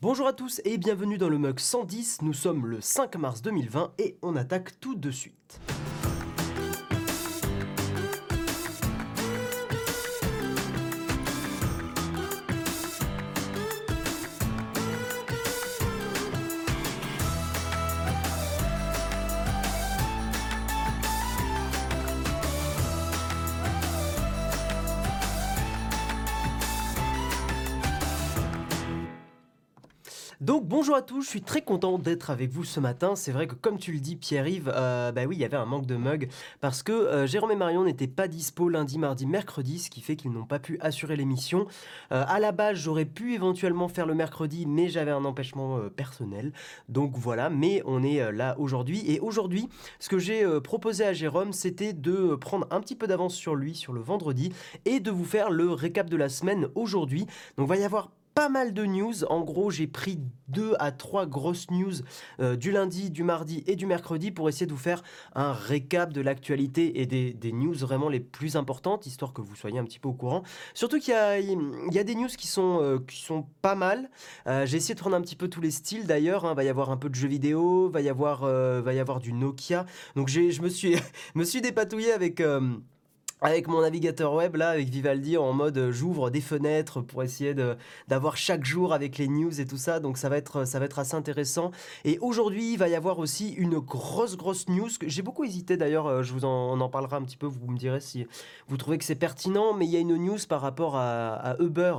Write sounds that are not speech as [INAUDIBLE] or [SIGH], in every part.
Bonjour à tous et bienvenue dans le mug 110, nous sommes le 5 mars 2020 et on attaque tout de suite. Donc bonjour à tous, je suis très content d'être avec vous ce matin. C'est vrai que comme tu le dis Pierre-Yves, euh, bah oui il y avait un manque de mug parce que euh, Jérôme et Marion n'étaient pas dispo lundi, mardi, mercredi, ce qui fait qu'ils n'ont pas pu assurer l'émission. Euh, à la base j'aurais pu éventuellement faire le mercredi mais j'avais un empêchement euh, personnel. Donc voilà, mais on est euh, là aujourd'hui. Et aujourd'hui ce que j'ai proposé à Jérôme c'était de prendre un petit peu d'avance sur lui sur le vendredi et de vous faire le récap de la semaine aujourd'hui. Donc va y avoir pas mal de news. En gros, j'ai pris deux à trois grosses news euh, du lundi, du mardi et du mercredi pour essayer de vous faire un récap de l'actualité et des, news vraiment les plus importantes, histoire que vous soyez un petit peu au courant. Surtout qu'il y a, des news qui sont, euh, qui sont pas mal. Euh, j'ai essayé de prendre un petit peu tous les styles d'ailleurs. Il va y avoir un peu de jeux vidéo, va y avoir, va y avoir du Nokia. Donc je me suis, [LAUGHS] me suis dépatouillé avec... euh, avec mon navigateur web là, avec Vivaldi en mode euh, j'ouvre des fenêtres pour essayer d'avoir chaque jour avec les news et tout ça, donc ça va être ça va être assez intéressant. Et aujourd'hui, il va y avoir aussi une grosse grosse news que j'ai beaucoup hésité d'ailleurs. euh, Je vous en, on en parlera un petit peu. Vous me direz si vous trouvez que c'est pertinent, mais il y a une news par rapport à, Uber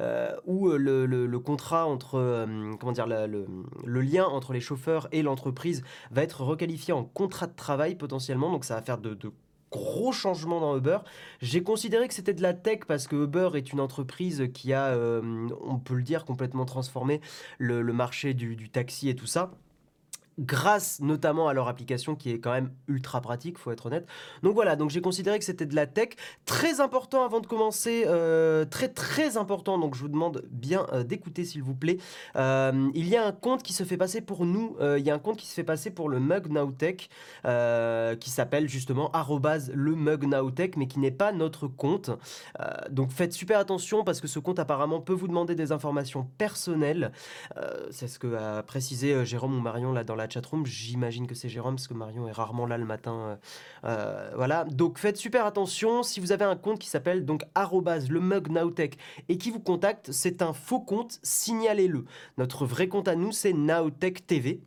euh, où euh, le, le- contrat entre euh, comment dire le, le lien entre les chauffeurs et l'entreprise va être requalifié en contrat de travail potentiellement. Donc ça va faire de, de gros changements dans Uber. J'ai considéré que c'était de la tech parce que Uber est une entreprise qui a, euh, on peut le dire, complètement transformé le, marché du taxi et tout ça. Grâce notamment à leur application qui est quand même ultra pratique, faut être honnête. Donc voilà, donc j'ai considéré que c'était de la tech. Très important avant de commencer, euh, très très important, donc je vous demande bien euh, d'écouter s'il vous plaît. Euh, il y a un compte qui se fait passer pour nous, il y a un compte qui se fait passer pour le Mug Nowtech euh, qui s'appelle justement le Mug Nowtech, mais qui n'est pas notre compte. Donc faites super attention parce que ce compte apparemment peut vous demander des informations personnelles. C'est ce que a précisé Jérôme ou Marion là dans la chatroom. J'imagine que c'est Jérôme parce que Marion est rarement là le matin. euh, euh, voilà, donc faites super attention. Si vous avez un compte qui s'appelle donc le Mug Nowtech et qui vous contacte, c'est un faux compte. Signalez-le. Notre vrai compte à nous c'est Nowtech TV.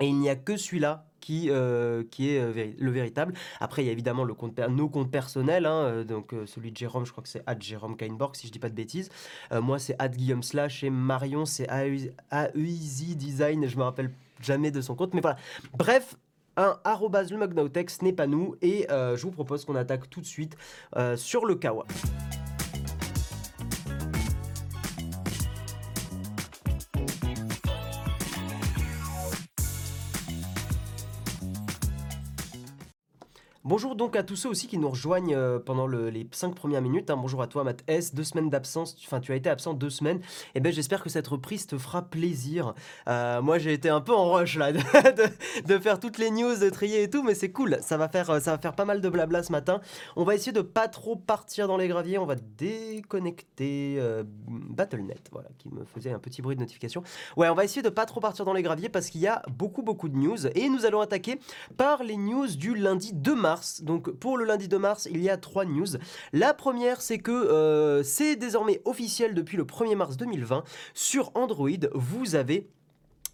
Et il n'y a que celui-là qui, euh, qui est euh, le véritable. Après, il y a évidemment le compte nos comptes personnels. hein, euh, donc, celui de Jérôme, je crois que c'est Jérôme Kainborg, si je dis pas de bêtises. Moi, c'est Guillaume Slash. Et Marion, c'est AEZ Design. Je me rappelle jamais de son compte. Mais voilà. Bref. Un arrobase le ce n'est pas nous. Et je vous propose qu'on attaque tout de suite sur le Kawa. Bonjour donc à tous ceux aussi qui nous rejoignent euh, pendant le- les cinq premières minutes. hein. Bonjour à toi, Matt S. Deux semaines d'absence. Enfin, tu as été absent deux semaines. Et ben, j'espère que cette reprise te fera plaisir. Euh, moi, j'ai été un peu en rush là, [LAUGHS] de, faire toutes les news, de trier et tout, mais c'est cool. Ça va faire, euh, ça va faire pas mal de blabla ce matin. On va essayer de pas trop partir dans les graviers. On va déconnecter BattleNet, voilà, qui me faisait un petit bruit de notification. Ouais, on va essayer de pas trop partir dans les graviers parce qu'il y a beaucoup, beaucoup de news. Et nous allons attaquer par les news du lundi 2 mars. Donc pour le lundi 2 mars, il y a trois news. La première, c'est que euh, c'est désormais officiel depuis le 1er mars 2020. Sur Android, vous avez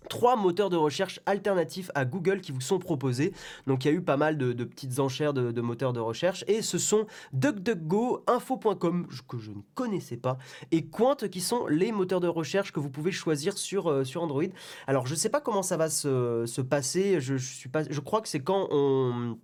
trois moteurs de recherche alternatifs à Google qui vous sont proposés. Donc il y a eu pas mal de, petites enchères de, moteurs de recherche et ce sont DuckDuckGo, Info.com que je ne connaissais pas et Quant qui sont les moteurs de recherche que vous pouvez choisir sur, euh, sur Android. Alors je sais pas comment ça va se, se passer, je suis pas, je crois que c'est quand on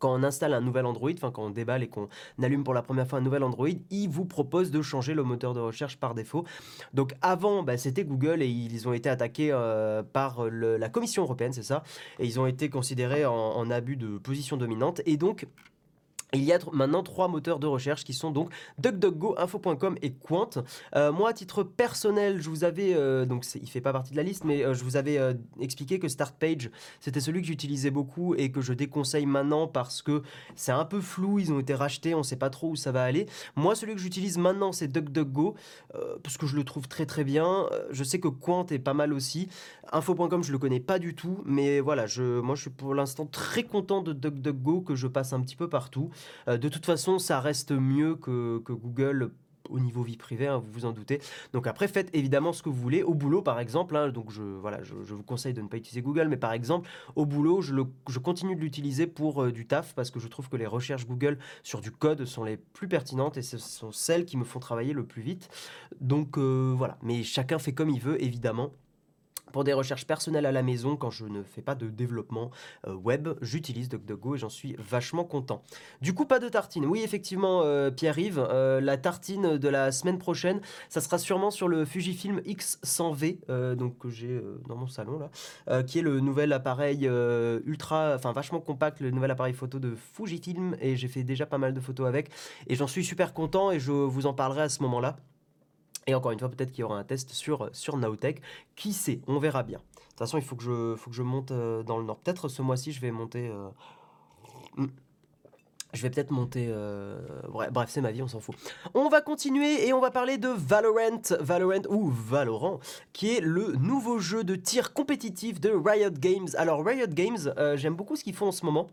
quand on installe un nouvel Android, enfin quand on déballe et qu'on allume pour la première fois un nouvel Android, il vous propose de changer le moteur de recherche par défaut. Donc avant, bah, c'était Google et ils ont été attaqués euh, par la Commission européenne, c'est ça, et ils ont été considérés en abus de position dominante. Et donc Il y a maintenant trois moteurs de recherche qui sont donc DuckDuckGo, Info.com et Quant. Euh, moi, à titre personnel, je vous avais, euh, donc il fait pas partie de la liste, mais euh, je vous avais expliqué que StartPage, c'était celui que j'utilisais beaucoup et que je déconseille maintenant parce que c'est un peu flou, ils ont été rachetés, on sait pas trop où ça va aller. Moi, celui que j'utilise maintenant, c'est DuckDuckGo, parce que je le trouve très très bien. Je sais que Quant est pas mal aussi. Info.com, je le connais pas du tout, mais voilà, moi je suis pour l'instant très content de DuckDuckGo que je passe un petit peu partout. Euh, de toute façon, ça reste mieux que, Google au niveau vie privée, hein, vous vous en doutez. Donc après, faites évidemment ce que vous voulez. Au boulot, par exemple, hein, donc je, vous conseille de ne pas utiliser Google, mais par exemple, au boulot, je, continue de l'utiliser pour euh, du taf parce que je trouve que les recherches Google sur du code sont les plus pertinentes et ce sont celles qui me font travailler le plus vite. Donc euh, voilà, mais chacun fait comme il veut, évidemment. Pour des recherches personnelles à la maison, quand je ne fais pas de développement euh, web, j'utilise DuckDuckGo et j'en suis vachement content. Du coup, pas de tartine. Oui, effectivement, euh, Pierre-Yves, euh, la tartine de la semaine prochaine, ça sera sûrement sur le Fujifilm X100V, donc que j'ai dans mon salon là, qui est le nouvel appareil ultra, enfin vachement compact, le nouvel appareil photo de Fujifilm et j'ai fait déjà pas mal de photos avec et j'en suis super content et je vous en parlerai à ce moment-là. Et encore une fois, peut-être qu'il y aura un test sur, sur Nowtech. Qui sait? On verra bien. De toute façon, il faut que je, faut que je monte euh, dans le nord. Peut-être ce mois-ci, je vais monter. Euh, hmm. Je vais peut-être monter. Euh, bref, c'est ma vie, on s'en fout. On va continuer et on va parler de Valorant, Valorant ou Valorant, qui est le nouveau jeu de tir compétitif de Riot Games. Alors Riot Games, j'aime beaucoup ce qu'ils font en ce moment.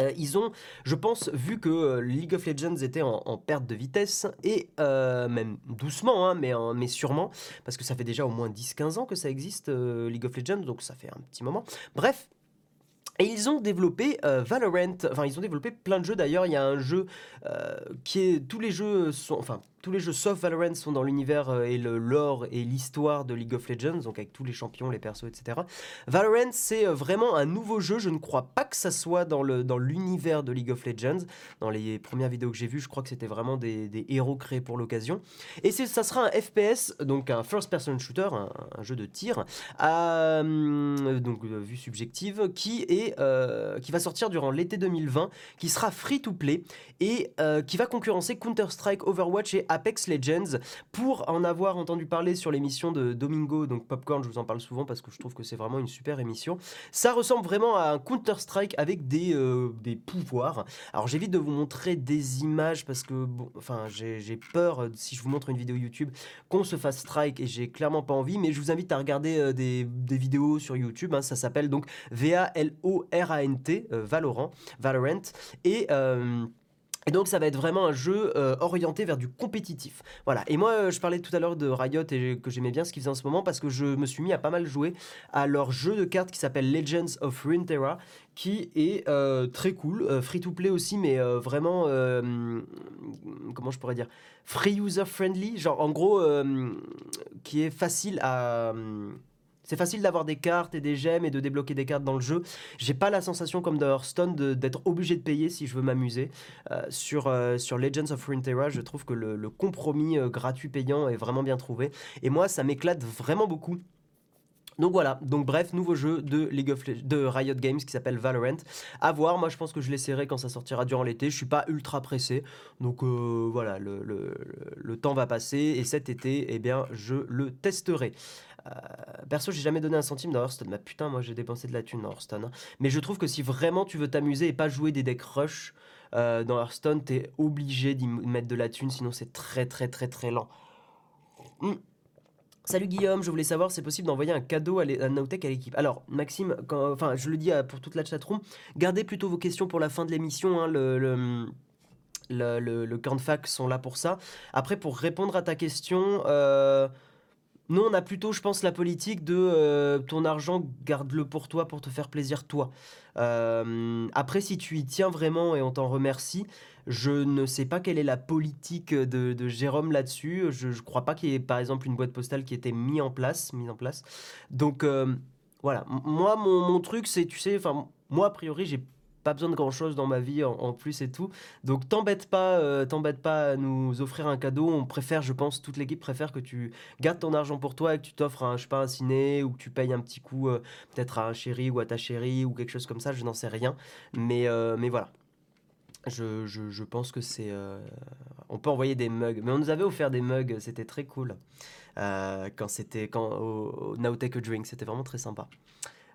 Euh, ils ont, je pense, vu que euh, League of Legends était en, perte de vitesse, et euh, même doucement, hein, mais, sûrement, parce que ça fait déjà au moins 10-15 ans que ça existe, League of Legends, donc ça fait un petit moment. Bref, et ils ont développé Valorant, enfin ils ont développé plein de jeux d'ailleurs, il y a un jeu qui est, tous les jeux sont, enfin tous les jeux sauf Valorant sont dans l'univers euh, et le lore et l'histoire de League of Legends, donc avec tous les champions, les persos, etc. Valorant, c'est euh, vraiment un nouveau jeu. Je ne crois pas que ça soit dans, le, dans l'univers de League of Legends. Dans les premières vidéos que j'ai vues, je crois que c'était vraiment des, des, héros créés pour l'occasion. Et ça sera un FPS, donc un first-person shooter, un, jeu de tir, euh, donc vue subjective, qui, est, qui va sortir durant l'été 2020, qui sera free-to-play et qui va concurrencer Counter-Strike, Overwatch et Apex Legends. Pour en avoir entendu parler sur l'émission de Domingo, donc Popcorn, je vous en parle souvent parce que je trouve que c'est vraiment une super émission. Ça ressemble vraiment à un Counter-Strike avec des, euh, des pouvoirs. Alors j'évite de vous montrer des images parce que, enfin, j'ai peur, euh, si je vous montre une vidéo YouTube, qu'on se fasse strike et j'ai clairement pas envie, mais je vous invite à regarder euh, des, des, vidéos sur YouTube. Hein. ça s'appelle donc V-A-L-O-R-A-N-T, Valorant, Valorant. Et. Et donc ça va être vraiment un jeu euh, orienté vers du compétitif. Voilà. Et moi, euh, je parlais tout à l'heure de Riot et que j'aimais bien ce qu'ils faisaient en ce moment parce que je me suis mis à pas mal jouer à leur jeu de cartes qui s'appelle Legends of Runeterra, qui est euh, très cool, free to play aussi, mais vraiment, comment je pourrais dire, free user friendly, genre en gros, qui est facile à c'est facile d'avoir des cartes et des gemmes et de débloquer des cartes dans le jeu. J'ai pas la sensation comme dans Hearthstone d'être obligé de payer si je veux m'amuser. Euh, sur, euh, sur Legends of Runeterra, je trouve que le, compromis euh, gratuit payant est vraiment bien trouvé. Et moi, ça m'éclate vraiment beaucoup. Donc voilà, donc bref, nouveau jeu de League of de Riot Games qui s'appelle Valorant. À voir, moi je pense que je l'essaierai quand ça sortira durant l'été. Je suis pas ultra pressé, donc voilà, le, le, le, temps va passer et cet été, eh bien, je le testerai. Euh, perso, j'ai jamais donné un centime dans Hearthstone. Mais putain, moi j'ai dépensé de la thune dans Hearthstone. Hein. Mais je trouve que si vraiment tu veux t'amuser et pas jouer des decks rush euh, dans Hearthstone, t'es obligé d'y mettre de la thune, sinon c'est très très très très lent. Hmm. Salut Guillaume, je voulais savoir si c'est possible d'envoyer un cadeau à, à à l'équipe. Alors Maxime, quand, enfin je le dis pour toute la chatroom, gardez plutôt vos questions pour la fin de l'émission. Hein, le, le le, camp de fac sont là pour ça. Après, pour répondre à ta question, euh, nous, on a plutôt, je pense, la politique de euh, ton argent, garde-le pour toi, pour te faire plaisir toi. Euh, après, si tu y tiens vraiment et on t'en remercie, je ne sais pas quelle est la politique de, Jérôme là-dessus. Je ne crois pas qu'il y ait, par exemple, une boîte postale qui ait été mise en place. Mise en place. Donc, euh, voilà. moi, mon, mon truc, c'est, tu sais, enfin, moi, a priori, j'ai pas besoin de grand chose dans ma vie en, plus et tout. Donc t'embête pas, euh, t'embête pas à nous offrir un cadeau. On préfère, je pense, toute l'équipe préfère que tu gardes ton argent pour toi et que tu t'offres un, je sais pas, un ciné ou que tu payes un petit coup, euh, peut-être à un chéri ou à ta chérie ou quelque chose comme ça. Je n'en sais rien, mais euh, mais voilà. Je, je- pense que c'est. on peut envoyer des mugs. Mais on nous avait offert des mugs, c'était très cool. Quand c'était quand au, au Now Take a Drink, c'était vraiment très sympa.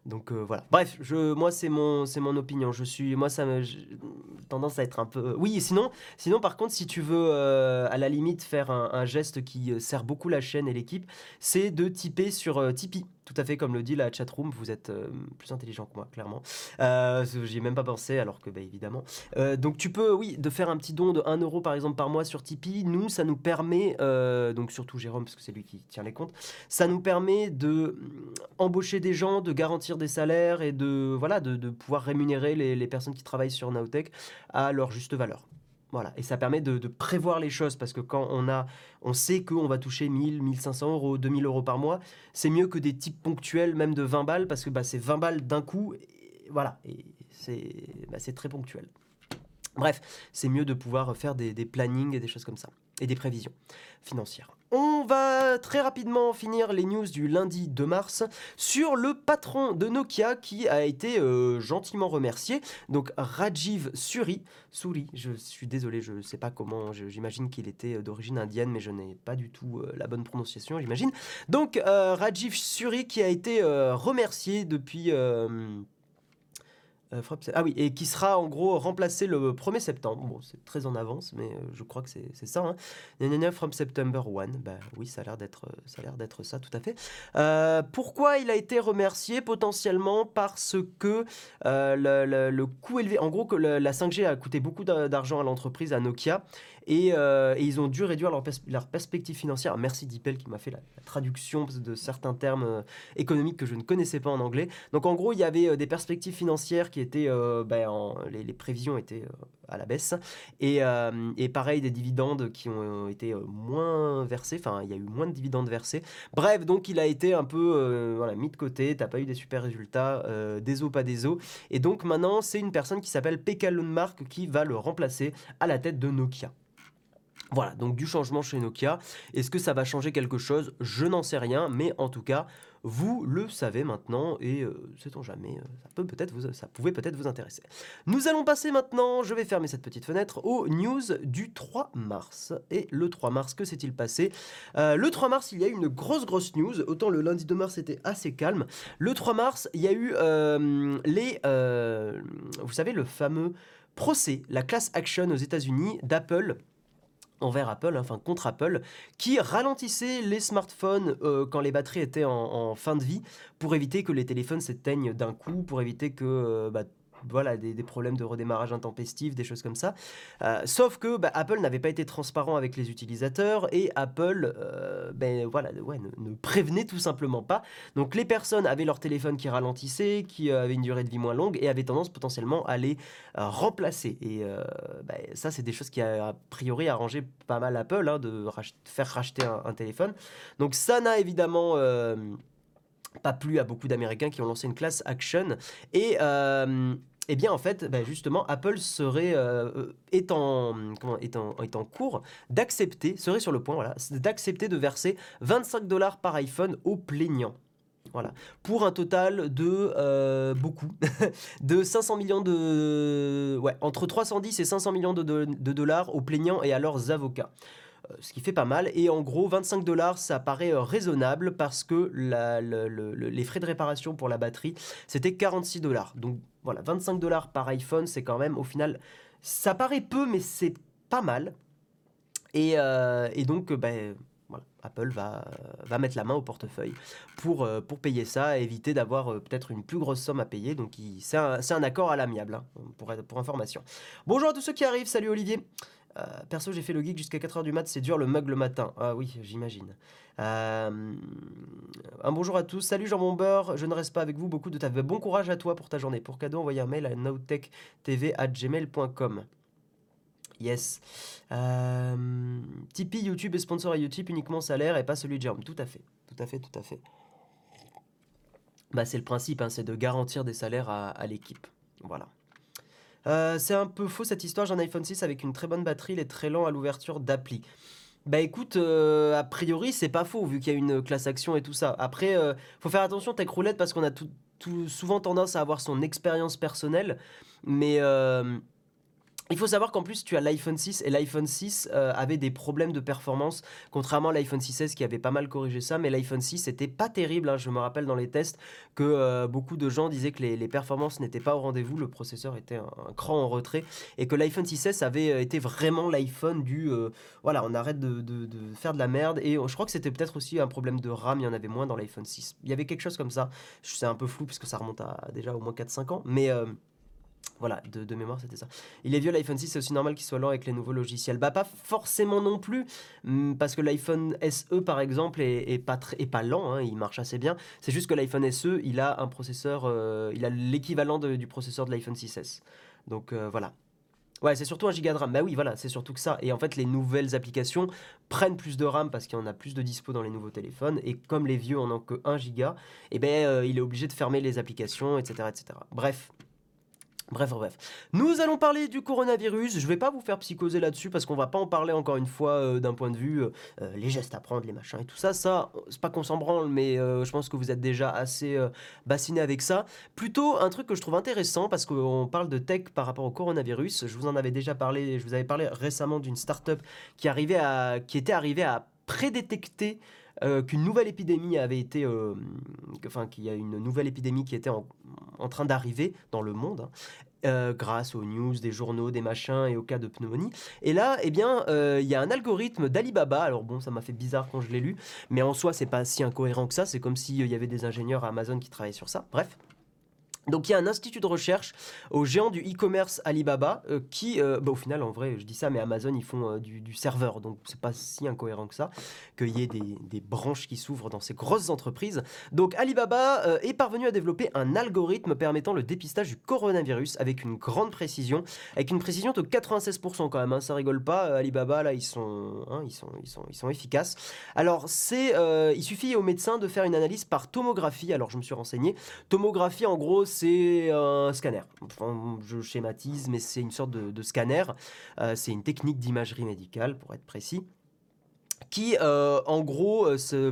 Donc euh, voilà. Bref, je, moi c'est mon, c'est mon opinion. Je suis, moi ça me, tendance à être un peu. Oui, sinon, sinon par contre, si tu veux euh, à la limite faire un, geste qui euh, sert beaucoup la chaîne et l'équipe, c'est de typer sur euh, Tipeee. Tout à fait comme le dit la chatroom. Vous êtes euh, plus intelligent que moi, clairement. Euh, J'y ai même pas pensé, alors que bah, évidemment. Euh, donc tu peux, oui, de faire un petit don de 1 euro par exemple par mois sur Tipeee. Nous, ça nous permet, donc surtout Jérôme, parce que c'est lui qui tient les comptes, ça nous permet de mm, embaucher des gens, de garantir des salaires et de, pouvoir rémunérer les, les personnes qui travaillent sur Nowtech à leur juste valeur. Voilà, et ça permet de, prévoir les choses parce que quand on a, on sait qu'on va toucher 1000, 1500 euros, 2000 euros par mois, c'est mieux que des types ponctuels, même de 20 balles, parce que bah, c'est 20 balles d'un coup, et voilà, et c'est bah, c'est très ponctuel. Bref, c'est mieux de pouvoir faire des plannings et des choses comme ça, et des prévisions financières. On va très rapidement finir les news du lundi 2 mars sur le patron de Nokia qui a été euh, gentiment remercié. Donc Rajiv Suri, Suri, je suis désolé, je ne sais pas comment, j'imagine qu'il était d'origine indienne, mais je n'ai pas du tout euh, la bonne prononciation, j'imagine. Donc euh, Rajiv Suri qui a été euh, remercié depuis... euh, ah oui, et qui sera en gros remplacé le 1er septembre. Bon, c'est très en avance, mais euh, je crois que c'est ça. Hein. Gna From September 1. Bah oui, ça a l'air d'être euh, ça, a d'être ça, tout à fait. Pourquoi il a été remercié Potentiellement? Parce que le, coût élevé. En gros, que la 5G a coûté beaucoup d'a- d'argent à l'entreprise, à Nokia. Et, euh, et ils ont dû réduire leur, pers- leur perspective financière. Merci Dipel qui m'a fait la, traduction de certains termes euh, économiques que je ne connaissais pas en anglais. Donc en gros, il y avait euh, des perspectives financières qui étaient, ben, en- les, prévisions étaient à la baisse, et, pareil des dividendes qui ont été moins versés, enfin il y a eu moins de dividendes versés. Bref, donc il a été un peu mis de côté, t'as pas eu des super résultats, des os pas des os, et donc maintenant c'est une personne qui s'appelle Pekka Lundmark qui va le remplacer à la tête de Nokia. Voilà, donc du changement chez Nokia. Est-ce que ça va changer quelque chose? Je n'en sais rien, mais en tout cas, vous le savez maintenant et euh, sait-on jamais, euh, ça peut vous, pouvait peut-être vous intéresser. Nous allons passer maintenant, je vais fermer cette petite fenêtre, aux news du 3 mars. Et le 3 mars, que s'est-il passé? Euh, Le 3 mars, il y a eu une grosse grosse news. Autant le lundi 2 mars était assez calme. Le 3 mars, il y a eu les, vous savez, le fameux procès, la class action aux États-Unis d'Apple envers Apple, enfin contre Apple, qui ralentissait les smartphones euh, quand les batteries étaient en, en fin de vie, pour éviter que les téléphones s'éteignent d'un coup, pour éviter que euh, bah, voilà, des, des problèmes de redémarrage intempestif, des choses comme ça. Euh, sauf que bah, Apple n'avait pas été transparent avec les utilisateurs et Apple euh, ben, voilà, ouais, ne, prévenait tout simplement pas. Donc les personnes avaient leur téléphone qui ralentissait, qui euh, avait une durée de vie moins longue et avaient tendance potentiellement à les remplacer. Et bah, ça, c'est des choses qui a, a priori arrangé pas mal Apple, hein, de faire racheter un, un téléphone. Donc ça n'a évidemment pas plu à beaucoup d'Américains qui ont lancé une classe action. Et euh, eh bien, en fait, bah, justement, Apple serait euh, est en, cours d'accepter, serait sur le point, d'accepter de verser 25 dollars par iPhone aux plaignants. Voilà. Pour un total de euh, beaucoup, [LAUGHS] de 500 millions de. Ouais, entre 310 et 500 millions de dollars aux plaignants et à leurs avocats. Euh, Ce qui fait pas mal. Et en gros, 25 dollars, ça paraît euh, raisonnable parce que les frais de réparation pour la batterie, c'était 46 dollars. Donc voilà, 25 dollars par iPhone, c'est quand même, au final, ça paraît peu, mais c'est pas mal. Et, euh, et donc, ben, Apple va, va mettre la main au portefeuille pour, pour payer ça éviter d'avoir peut-être une plus grosse somme à payer. Donc, c'est un, un accord à l'amiable, hein, pour, pour information. Bonjour à tous ceux qui arrivent, salut Olivier. Euh, perso, j'ai fait le geek jusqu'à 4h du mat, c'est dur le mug le matin. Ah oui, j'imagine. Euh, un bonjour à tous, salut Jean Beurre, je ne reste pas avec vous, beaucoup de ta Bon courage à toi pour ta journée. Pour cadeau, envoyez un mail à nowtechtv@gmail.com. Yes. Euh, Tipeee, YouTube est sponsor à YouTube, uniquement salaire et pas celui de Jérôme. Tout à fait, tout à fait, tout à fait. Bah, c'est le principe, hein, c'est de garantir des salaires à, à l'équipe. Voilà. Euh, c'est un peu faux cette histoire, j'ai un iPhone 6 avec une très bonne batterie, il est très lent à l'ouverture d'appli. Bah écoute, euh, a priori c'est pas faux vu qu'il y a une classe action et tout ça. Après, euh, faut faire attention Tech Roulette parce qu'on a souvent tendance à avoir son expérience personnelle, mais, euh, Il faut savoir qu'en plus, tu as l'iPhone 6 et l'iPhone 6 euh, avait des problèmes de performance, contrairement à l'iPhone 6S qui avait pas mal corrigé ça. Mais l'iPhone 6 était pas terrible. hein. Je me rappelle dans les tests que euh, beaucoup de gens disaient que les, performances n'étaient pas au rendez-vous, le processeur était un, cran en retrait et que l'iPhone 6S avait euh, été vraiment l'iPhone du voilà, on arrête de, de- faire de la merde. Et je crois que c'était peut-être aussi un problème de RAM, il y en avait moins dans l'iPhone 6. Il y avait quelque chose comme ça. C'est un peu flou puisque ça remonte à déjà au moins 4-5 ans. Mais. Voilà, de, mémoire, c'était ça. Il est vieux l'iPhone 6, c'est aussi normal qu'il soit lent avec les nouveaux logiciels. Bah, pas forcément non plus, hum, parce que l'iPhone SE, par exemple, est, pas, est pas lent, hein, il marche assez bien. C'est juste que l'iPhone SE, il a un processeur, euh, il a l'équivalent du processeur de l'iPhone 6S. Donc euh, voilà. Ouais, c'est surtout un giga de RAM. Bah oui, voilà, c'est surtout que ça. Et en fait, les nouvelles applications prennent plus de RAM parce qu'il y en a plus de dispo dans les nouveaux téléphones. Et comme les vieux en ont que 1 giga, eh ben, euh, il est obligé de fermer les applications, etc. etc. Bref. Bref, bref. Nous allons parler du coronavirus. Je vais pas vous faire psychoser là-dessus parce qu'on va pas en parler encore une fois euh, d'un point de vue euh, euh, les gestes à prendre, les machins et tout ça. Ça, c'est pas qu'on s'en branle, mais je pense que vous êtes déjà assez bassiné avec ça. Plutôt un truc que je trouve intéressant parce qu'on parle de tech par rapport au coronavirus. Je vous en avais déjà parlé. Je vous avais parlé récemment d'une startup qui arrivait à, qui était arrivée à prédétecter euh, qu'une nouvelle épidémie avait été, euh, enfin qu'il y a une nouvelle épidémie qui était en, train d'arriver dans le monde, hein, euh, grâce aux news, des journaux, des machins et au cas de pneumonie. Et là, eh bien, il y a un algorithme d'Alibaba. Alors bon, ça m'a fait bizarre quand je l'ai lu, mais en soi, c'est pas si incohérent que ça. C'est comme s'il y avait des ingénieurs à Amazon qui travaillaient sur ça. Bref. Donc il y a un institut de recherche au géant du e-commerce Alibaba euh, qui, euh, bah, au final en vrai je dis ça mais Amazon ils font euh, du, serveur donc c'est pas si incohérent que ça qu'il y ait des, branches qui s'ouvrent dans ces grosses entreprises. Donc Alibaba est parvenu à développer un algorithme permettant le dépistage du coronavirus avec une grande précision, avec une précision de 96% quand même, hein, ça rigole pas. Alibaba là ils sont, hein, ils sont, ils sont, ils sont efficaces. Alors c'est, il suffit aux médecins de faire une analyse par tomographie. Alors je me suis renseigné. Tomographie, en gros, c'est un scanner. Je schématise, mais c'est une sorte de, de scanner. Euh, c'est une technique d'imagerie médicale, pour être précis euh, en gros, euh,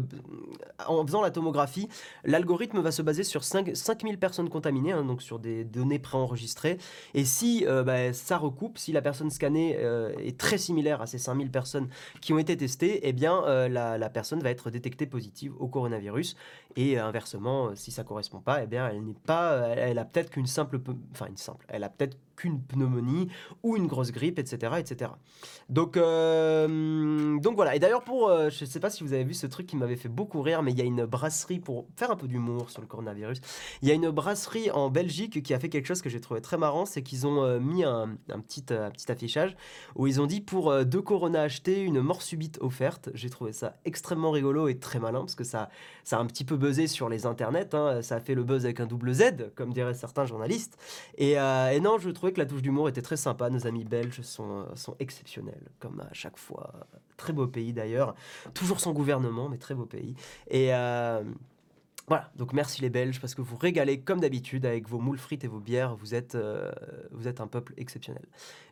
en faisant la tomographie, l'algorithme va se baser sur 5, 5000 personnes contaminées, hein, donc sur des données préenregistrées. Et si euh, bah, ça recoupe, si la personne scannée est très similaire à ces 5000 personnes qui ont été testées, eh bien, la, personne va être détectée positive au coronavirus. Et inversement, si ça correspond pas, eh bien, elle n'est pas, elle, a peut-être qu'une simple, enfin une simple, elle a peut-être qu'une pneumonie ou une grosse grippe, etc., etc. Donc, euh, donc voilà. Et d'ailleurs, pour, euh, je sais pas si vous avez vu ce truc qui m'avait fait beaucoup rire, mais il y a une brasserie pour faire un peu d'humour sur le coronavirus. Il y a une brasserie en Belgique qui a fait quelque chose que j'ai trouvé très marrant, c'est qu'ils ont euh, mis un, petit, un petit affichage où ils ont dit pour deux Corona achetés, une mort subite offerte. J'ai trouvé ça extrêmement rigolo et très malin parce que ça, ça a un petit peu buzzé sur les internets. hein. Ça a fait le buzz avec un double Z, comme diraient certains journalistes. Et, euh, non, je trouvais que la touche d'humour était très sympa. Nos amis belges sont, euh, sont exceptionnels, comme à chaque fois. Très beau pays d'ailleurs. Toujours sans gouvernement, mais très beau pays. Euh, voilà, donc merci les Belges, parce que vous régalez comme d'habitude avec vos moules frites et vos bières. Vous êtes, euh, vous êtes un peuple exceptionnel.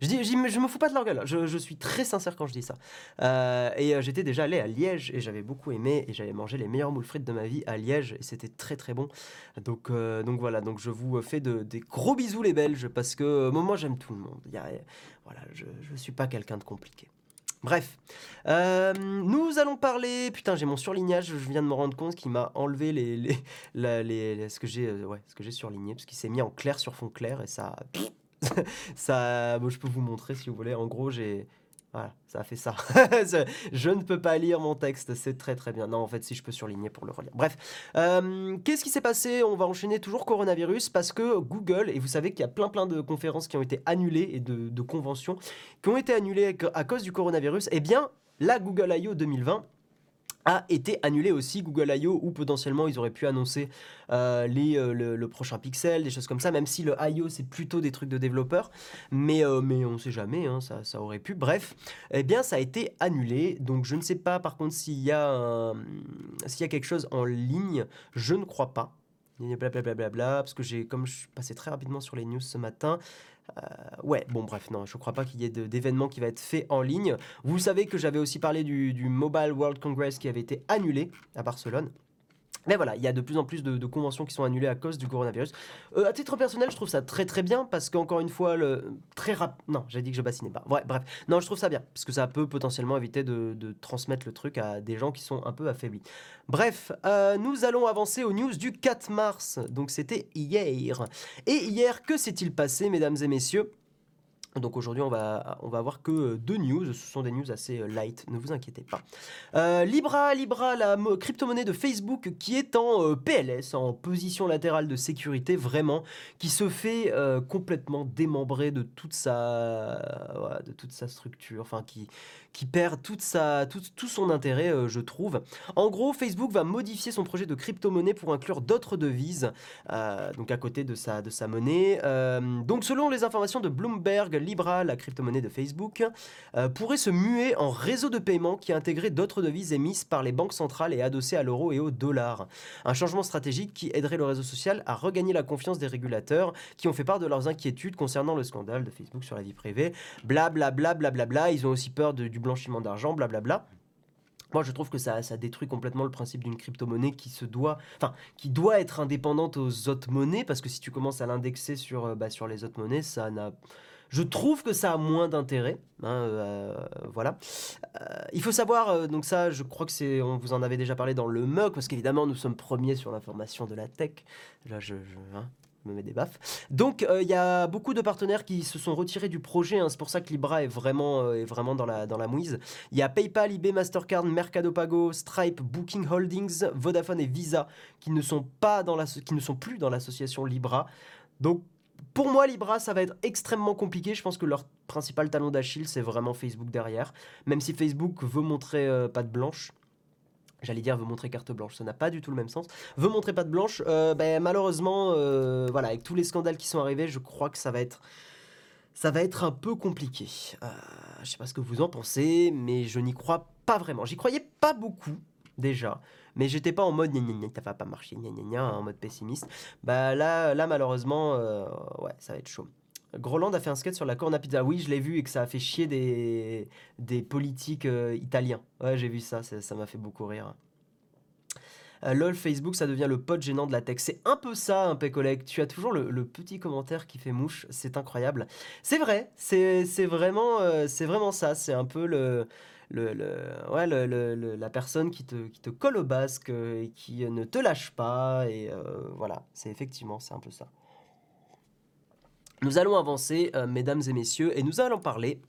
Je, dis, j'y- je me fous pas de leur gueule, je, je suis très sincère quand je dis ça. Euh, et euh, j'étais déjà allé à Liège et j'avais beaucoup aimé et j'avais mangé les meilleures moules frites de ma vie à Liège et c'était très très bon. Donc, donc voilà, donc je vous fais de, des gros bisous les Belges parce que moi j'aime tout le monde. Voilà, je, je suis pas quelqu'un de compliqué. Bref, Euh, nous allons parler. Putain, j'ai mon surlignage. Je viens de me rendre compte qu'il m'a enlevé les, les, les- ce que j'ai, euh, ouais, surligné parce qu'il s'est mis en clair sur fond clair et ça, [LAUGHS] ça. je peux vous montrer si vous voulez. En gros, j'ai, voilà, ça a fait [LAUGHS] ça. Je ne peux pas lire mon texte. C'est très très bien. Non, en fait, si je peux surligner pour le relire. Bref, euh, qu'est-ce qui s'est passé? On va enchaîner toujours coronavirus parce que Google et vous savez qu'il y a plein plein de conférences qui ont été annulées et de, de conventions qui ont été annulées à cause du coronavirus. Eh bien, la Google I.O. 2020 a été annulé aussi Google I.O. où potentiellement ils auraient pu annoncer euh, les, euh, le, prochain Pixel, des choses comme ça, même si le I.O. c'est plutôt des trucs de développeurs, mais, euh, mais on ne sait jamais, hein, ça, ça aurait pu. Bref, eh bien ça a été annulé, donc je ne sais pas par contre s'il y, a y a quelque chose en ligne, je ne crois pas. Blablabla, parce que j'ai, comme je suis passé très rapidement sur les news ce matin, ouais, bon bref, non, je crois pas qu'il y ait d'événement qui va être fait en ligne. Vous savez que j'avais aussi parlé du Mobile World Congress qui avait été annulé à Barcelone. Mais voilà, il y a de plus en plus de, conventions qui sont annulées à cause du coronavirus. Euh, à titre personnel, je trouve ça très très bien parce qu'encore une fois, le très rap... Non, j'ai dit que je bassinais pas. Ouais, bref, non, je trouve ça bien parce que ça peut potentiellement éviter de, transmettre le truc à des gens qui sont un peu affaiblis. Bref, euh, nous allons avancer aux news du 4 mars. Donc c'était hier. Et hier, que s'est-il passé, mesdames et messieurs? Donc aujourd'hui, on va, on va avoir que euh, deux news. Ce sont des news assez euh, light, ne vous inquiétez pas. Euh, Libra, Libra, la crypto-monnaie de Facebook qui est en PLS, en position latérale de sécurité, vraiment, qui se fait complètement démembrer de toute sa, de toute sa structure, enfin qui, qui perd toute sa, tout, tout son intérêt, je trouve. En gros, Facebook va modifier son projet de crypto-monnaie pour inclure d'autres devises, donc à côté de sa, de sa monnaie. donc selon les informations de Bloomberg, Libra, la crypto-monnaie de Facebook, euh, pourrait se muer en réseau de paiement qui intégrerait d'autres devises émises par les banques centrales et adossées à l'euro et au dollar. Un changement stratégique qui aiderait le réseau social à regagner la confiance des régulateurs qui ont fait part de leurs inquiétudes concernant le scandale de Facebook sur la vie privée. Blablabla, bla, bla, bla, Ils ont aussi peur du blanchiment d'argent, blablabla. Moi, je trouve que ça, ça détruit complètement le principe d'une crypto-monnaie qui se doit, enfin, qui doit être indépendante aux autres monnaies, parce que si tu commences à l'indexer sur, euh, bah, sur les autres monnaies, ça n'a je trouve que ça a moins d'intérêt. Hein, euh, voilà. Euh, il faut savoir, euh, donc ça, je crois que c'est, on vous en avait déjà parlé dans le MOC, parce qu'évidemment, nous sommes premiers sur l'information de la tech. Là, je, hein, me mets des baffes. Donc, il y a beaucoup de partenaires qui se sont retirés du projet. Hein, c'est pour ça que Libra est vraiment, est vraiment dans, la, dans la mouise. Il y a PayPal, eBay, Mastercard, Mercado Pago, Stripe, Booking Holdings, Vodafone et Visa qui ne sont, pas dans la, qui ne sont plus dans l'association Libra. Donc, pour moi, Libra, ça va être extrêmement compliqué. Je pense que leur principal talon d'Achille, c'est vraiment Facebook derrière. Même si Facebook veut montrer euh, patte blanche. J'allais dire veut montrer carte blanche, ça n'a pas du tout le même sens. Veut montrer patte blanche, euh, ben, malheureusement, euh, voilà, avec tous les scandales qui sont arrivés, je crois que ça va être, ça va être un peu compliqué. je sais pas ce que vous en pensez, mais je n'y crois pas vraiment. J'y croyais pas beaucoup déjà mais j'étais pas en mode gna gna ça va pas marcher, gna gna gna, en mode pessimiste. Bah là, là malheureusement, euh, ouais, ça va être chaud. Groland a fait un sketch sur la corna pizza. Oui, je l'ai vu et que ça a fait chier des, des politiques euh, italiens. Ouais, j'ai vu ça, ça m'a fait beaucoup rire. Euh, lol, Facebook, ça devient le pote gênant de la tech. C'est un peu ça, un collègue. Tu as toujours le, petit commentaire qui fait mouche. C'est incroyable. C'est vrai, c'est vraiment, c'est vraiment ça. C'est un peu le, le, ouais, le, la personne qui te, qui te colle au basque euh, et qui ne te lâche pas. Et euh, voilà, c'est effectivement, c'est un peu ça. Nous allons avancer, euh, mesdames et messieurs, et nous allons parler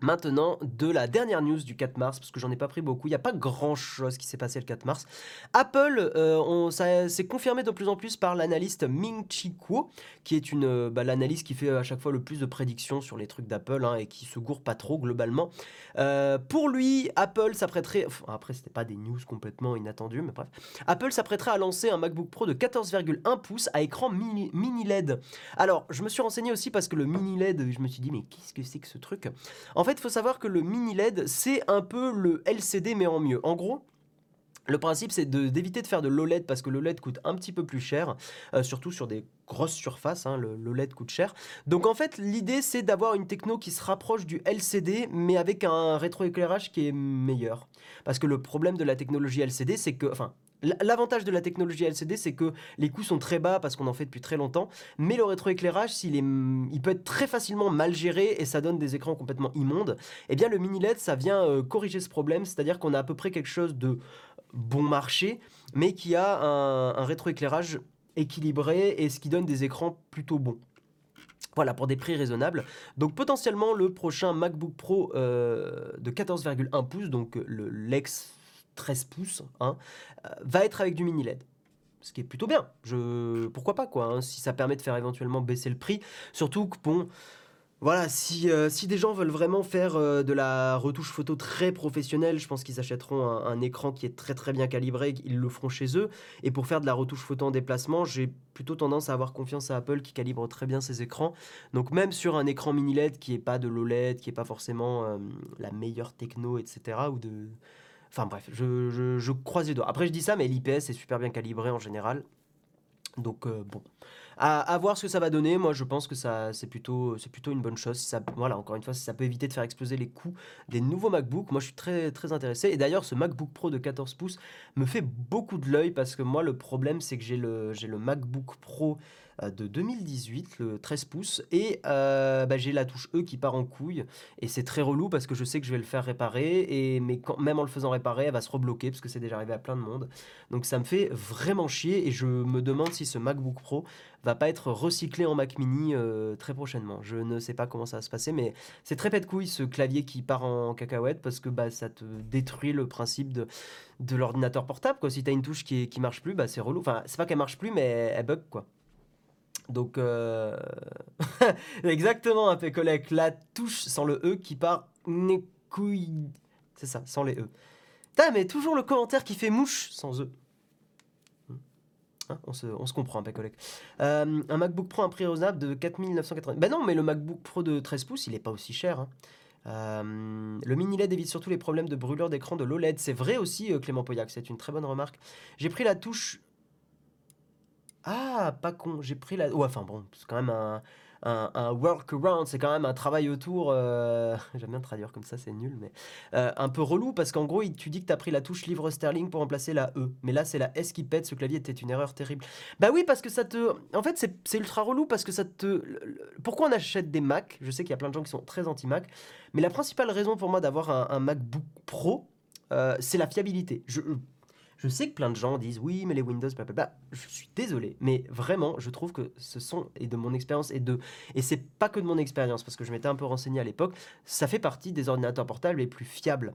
Maintenant, de la dernière news du 4 mars, parce que j'en ai pas pris beaucoup, il n'y a pas grand chose qui s'est passé le 4 mars. Apple, euh, ça s'est confirmé de plus en plus par l'analyste Ming Chi Kuo, qui est une euh, bah, l'analyste qui fait à chaque fois le plus de prédictions sur les trucs d'Apple hein, et qui se gourre pas trop globalement. Euh, pour lui, Apple s'apprêterait, enfin, après c'était pas des news complètement inattendues, mais bref, Apple s'apprêterait à lancer un MacBook Pro de 14,1 pouces à écran mini, LED. Alors, je me suis renseigné aussi parce que le mini LED, je me suis dit mais qu'est-ce que c'est que ce truc? En fait, il faut savoir que le mini LED, c'est un peu le LCD mais en mieux. En gros, le principe, c'est d'éviter de, faire de l'OLED parce que l'OLED coûte un petit peu plus cher, euh, surtout sur des grosses surfaces, hein, l'OLED coûte cher. Donc en fait, l'idée, c'est d'avoir une techno qui se rapproche du LCD, mais avec un rétroéclairage qui est meilleur. Parce que le problème de la technologie LCD, c'est que, enfin, L'avantage de la technologie LCD, c'est que les coûts sont très bas parce qu'on en fait depuis très longtemps, mais le rétroéclairage, s'il est, il peut être très facilement mal géré et ça donne des écrans complètement immondes. Eh bien, le mini LED, ça vient euh, corriger ce problème, c'est-à-dire qu'on a à peu près quelque chose de bon marché, mais qui a un, rétroéclairage équilibré et ce qui donne des écrans plutôt bons. Voilà, pour des prix raisonnables. Donc potentiellement le prochain MacBook Pro euh, de 14,1 pouces, donc le Lex 13 pouces, hein, euh, va être avec du mini LED. Ce qui est plutôt bien. Je... Pourquoi pas, quoi, hein, si ça permet de faire éventuellement baisser le prix. Surtout que, bon, voilà, si, euh, si des gens veulent vraiment faire euh, de la retouche photo très professionnelle, je pense qu'ils achèteront un, écran qui est très très bien calibré, ils le feront chez eux. Et pour faire de la retouche photo en déplacement, j'ai plutôt tendance à avoir confiance à Apple qui calibre très bien ses écrans. Donc même sur un écran mini LED qui n'est pas de l'OLED, qui n'est pas forcément la meilleure techno, etc., ou de Enfin bref, je, croise les doigts. Après, je dis ça, mais l'IPS est super bien calibré en général. Donc euh, bon. à, voir ce que ça va donner. Moi, je pense que ça, c'est plutôt, c'est plutôt une bonne chose. Ça, voilà, encore une fois, si ça peut éviter de faire exploser les coûts des nouveaux MacBook, moi, je suis très, très intéressé. Et d'ailleurs, ce MacBook Pro de 14 pouces me fait beaucoup de l'œil parce que moi, le problème, c'est que j'ai le, j'ai le MacBook Pro de 2018, le 13 pouces, et euh, bah, j'ai la touche E qui part en couille, et c'est très relou parce que je sais que je vais le faire réparer, et, mais quand, même en le faisant réparer, elle va se rebloquer parce que c'est déjà arrivé à plein de monde. Donc ça me fait vraiment chier, et je me demande si ce MacBook Pro va pas être recyclé en Mac mini euh, très prochainement. Je ne sais pas comment ça va se passer, mais c'est très pète couille ce clavier qui part en cacahuète parce que bah, ça te détruit le principe de, de l'ordinateur portable. Quoi. Si tu as une touche qui, qui marche plus, bah, c'est relou. Enfin, c'est pas qu'elle marche plus, mais elle bug. quoi. Donc, euh... [LAUGHS] exactement, un Pécolec. La touche sans le E qui part. C'est ça, sans les E. Putain, mais toujours le commentaire qui fait mouche sans E. Hein, on, se, on, se, comprend, Pécolec. Euh, un MacBook Pro un prix raisonnable de 4980. Ben non, mais le MacBook Pro de 13 pouces, il est pas aussi cher. Hein. Euh, le mini LED évite surtout les problèmes de brûlure d'écran de l'OLED. C'est vrai aussi, euh, Clément Poyac, c'est une très bonne remarque. J'ai pris la touche ah, pas con, j'ai pris la. Ouais, enfin bon, c'est quand même un, un, un workaround, c'est quand même un travail autour. Euh, [LAUGHS] j'aime bien traduire comme ça, c'est nul, mais euh, un peu relou parce qu'en gros, tu dis que tu as pris la touche livre sterling pour remplacer la E. Mais là, c'est la S qui pète, ce clavier était une erreur terrible. Bah oui, parce que ça te. En fait, c'est ultra relou parce que ça te. Pourquoi on achète des Mac? Je sais qu'il y a plein de gens qui sont très anti-Mac, mais la principale raison pour moi d'avoir un, MacBook Pro, euh, c'est la fiabilité. Je je sais que plein de gens disent oui, mais les Windows, blablabla. Je suis désolé, mais vraiment, je trouve que ce sont, et de mon expérience, et de. Et c'est pas que de mon expérience, parce que je m'étais un peu renseigné à l'époque, ça fait partie des ordinateurs portables les plus fiables.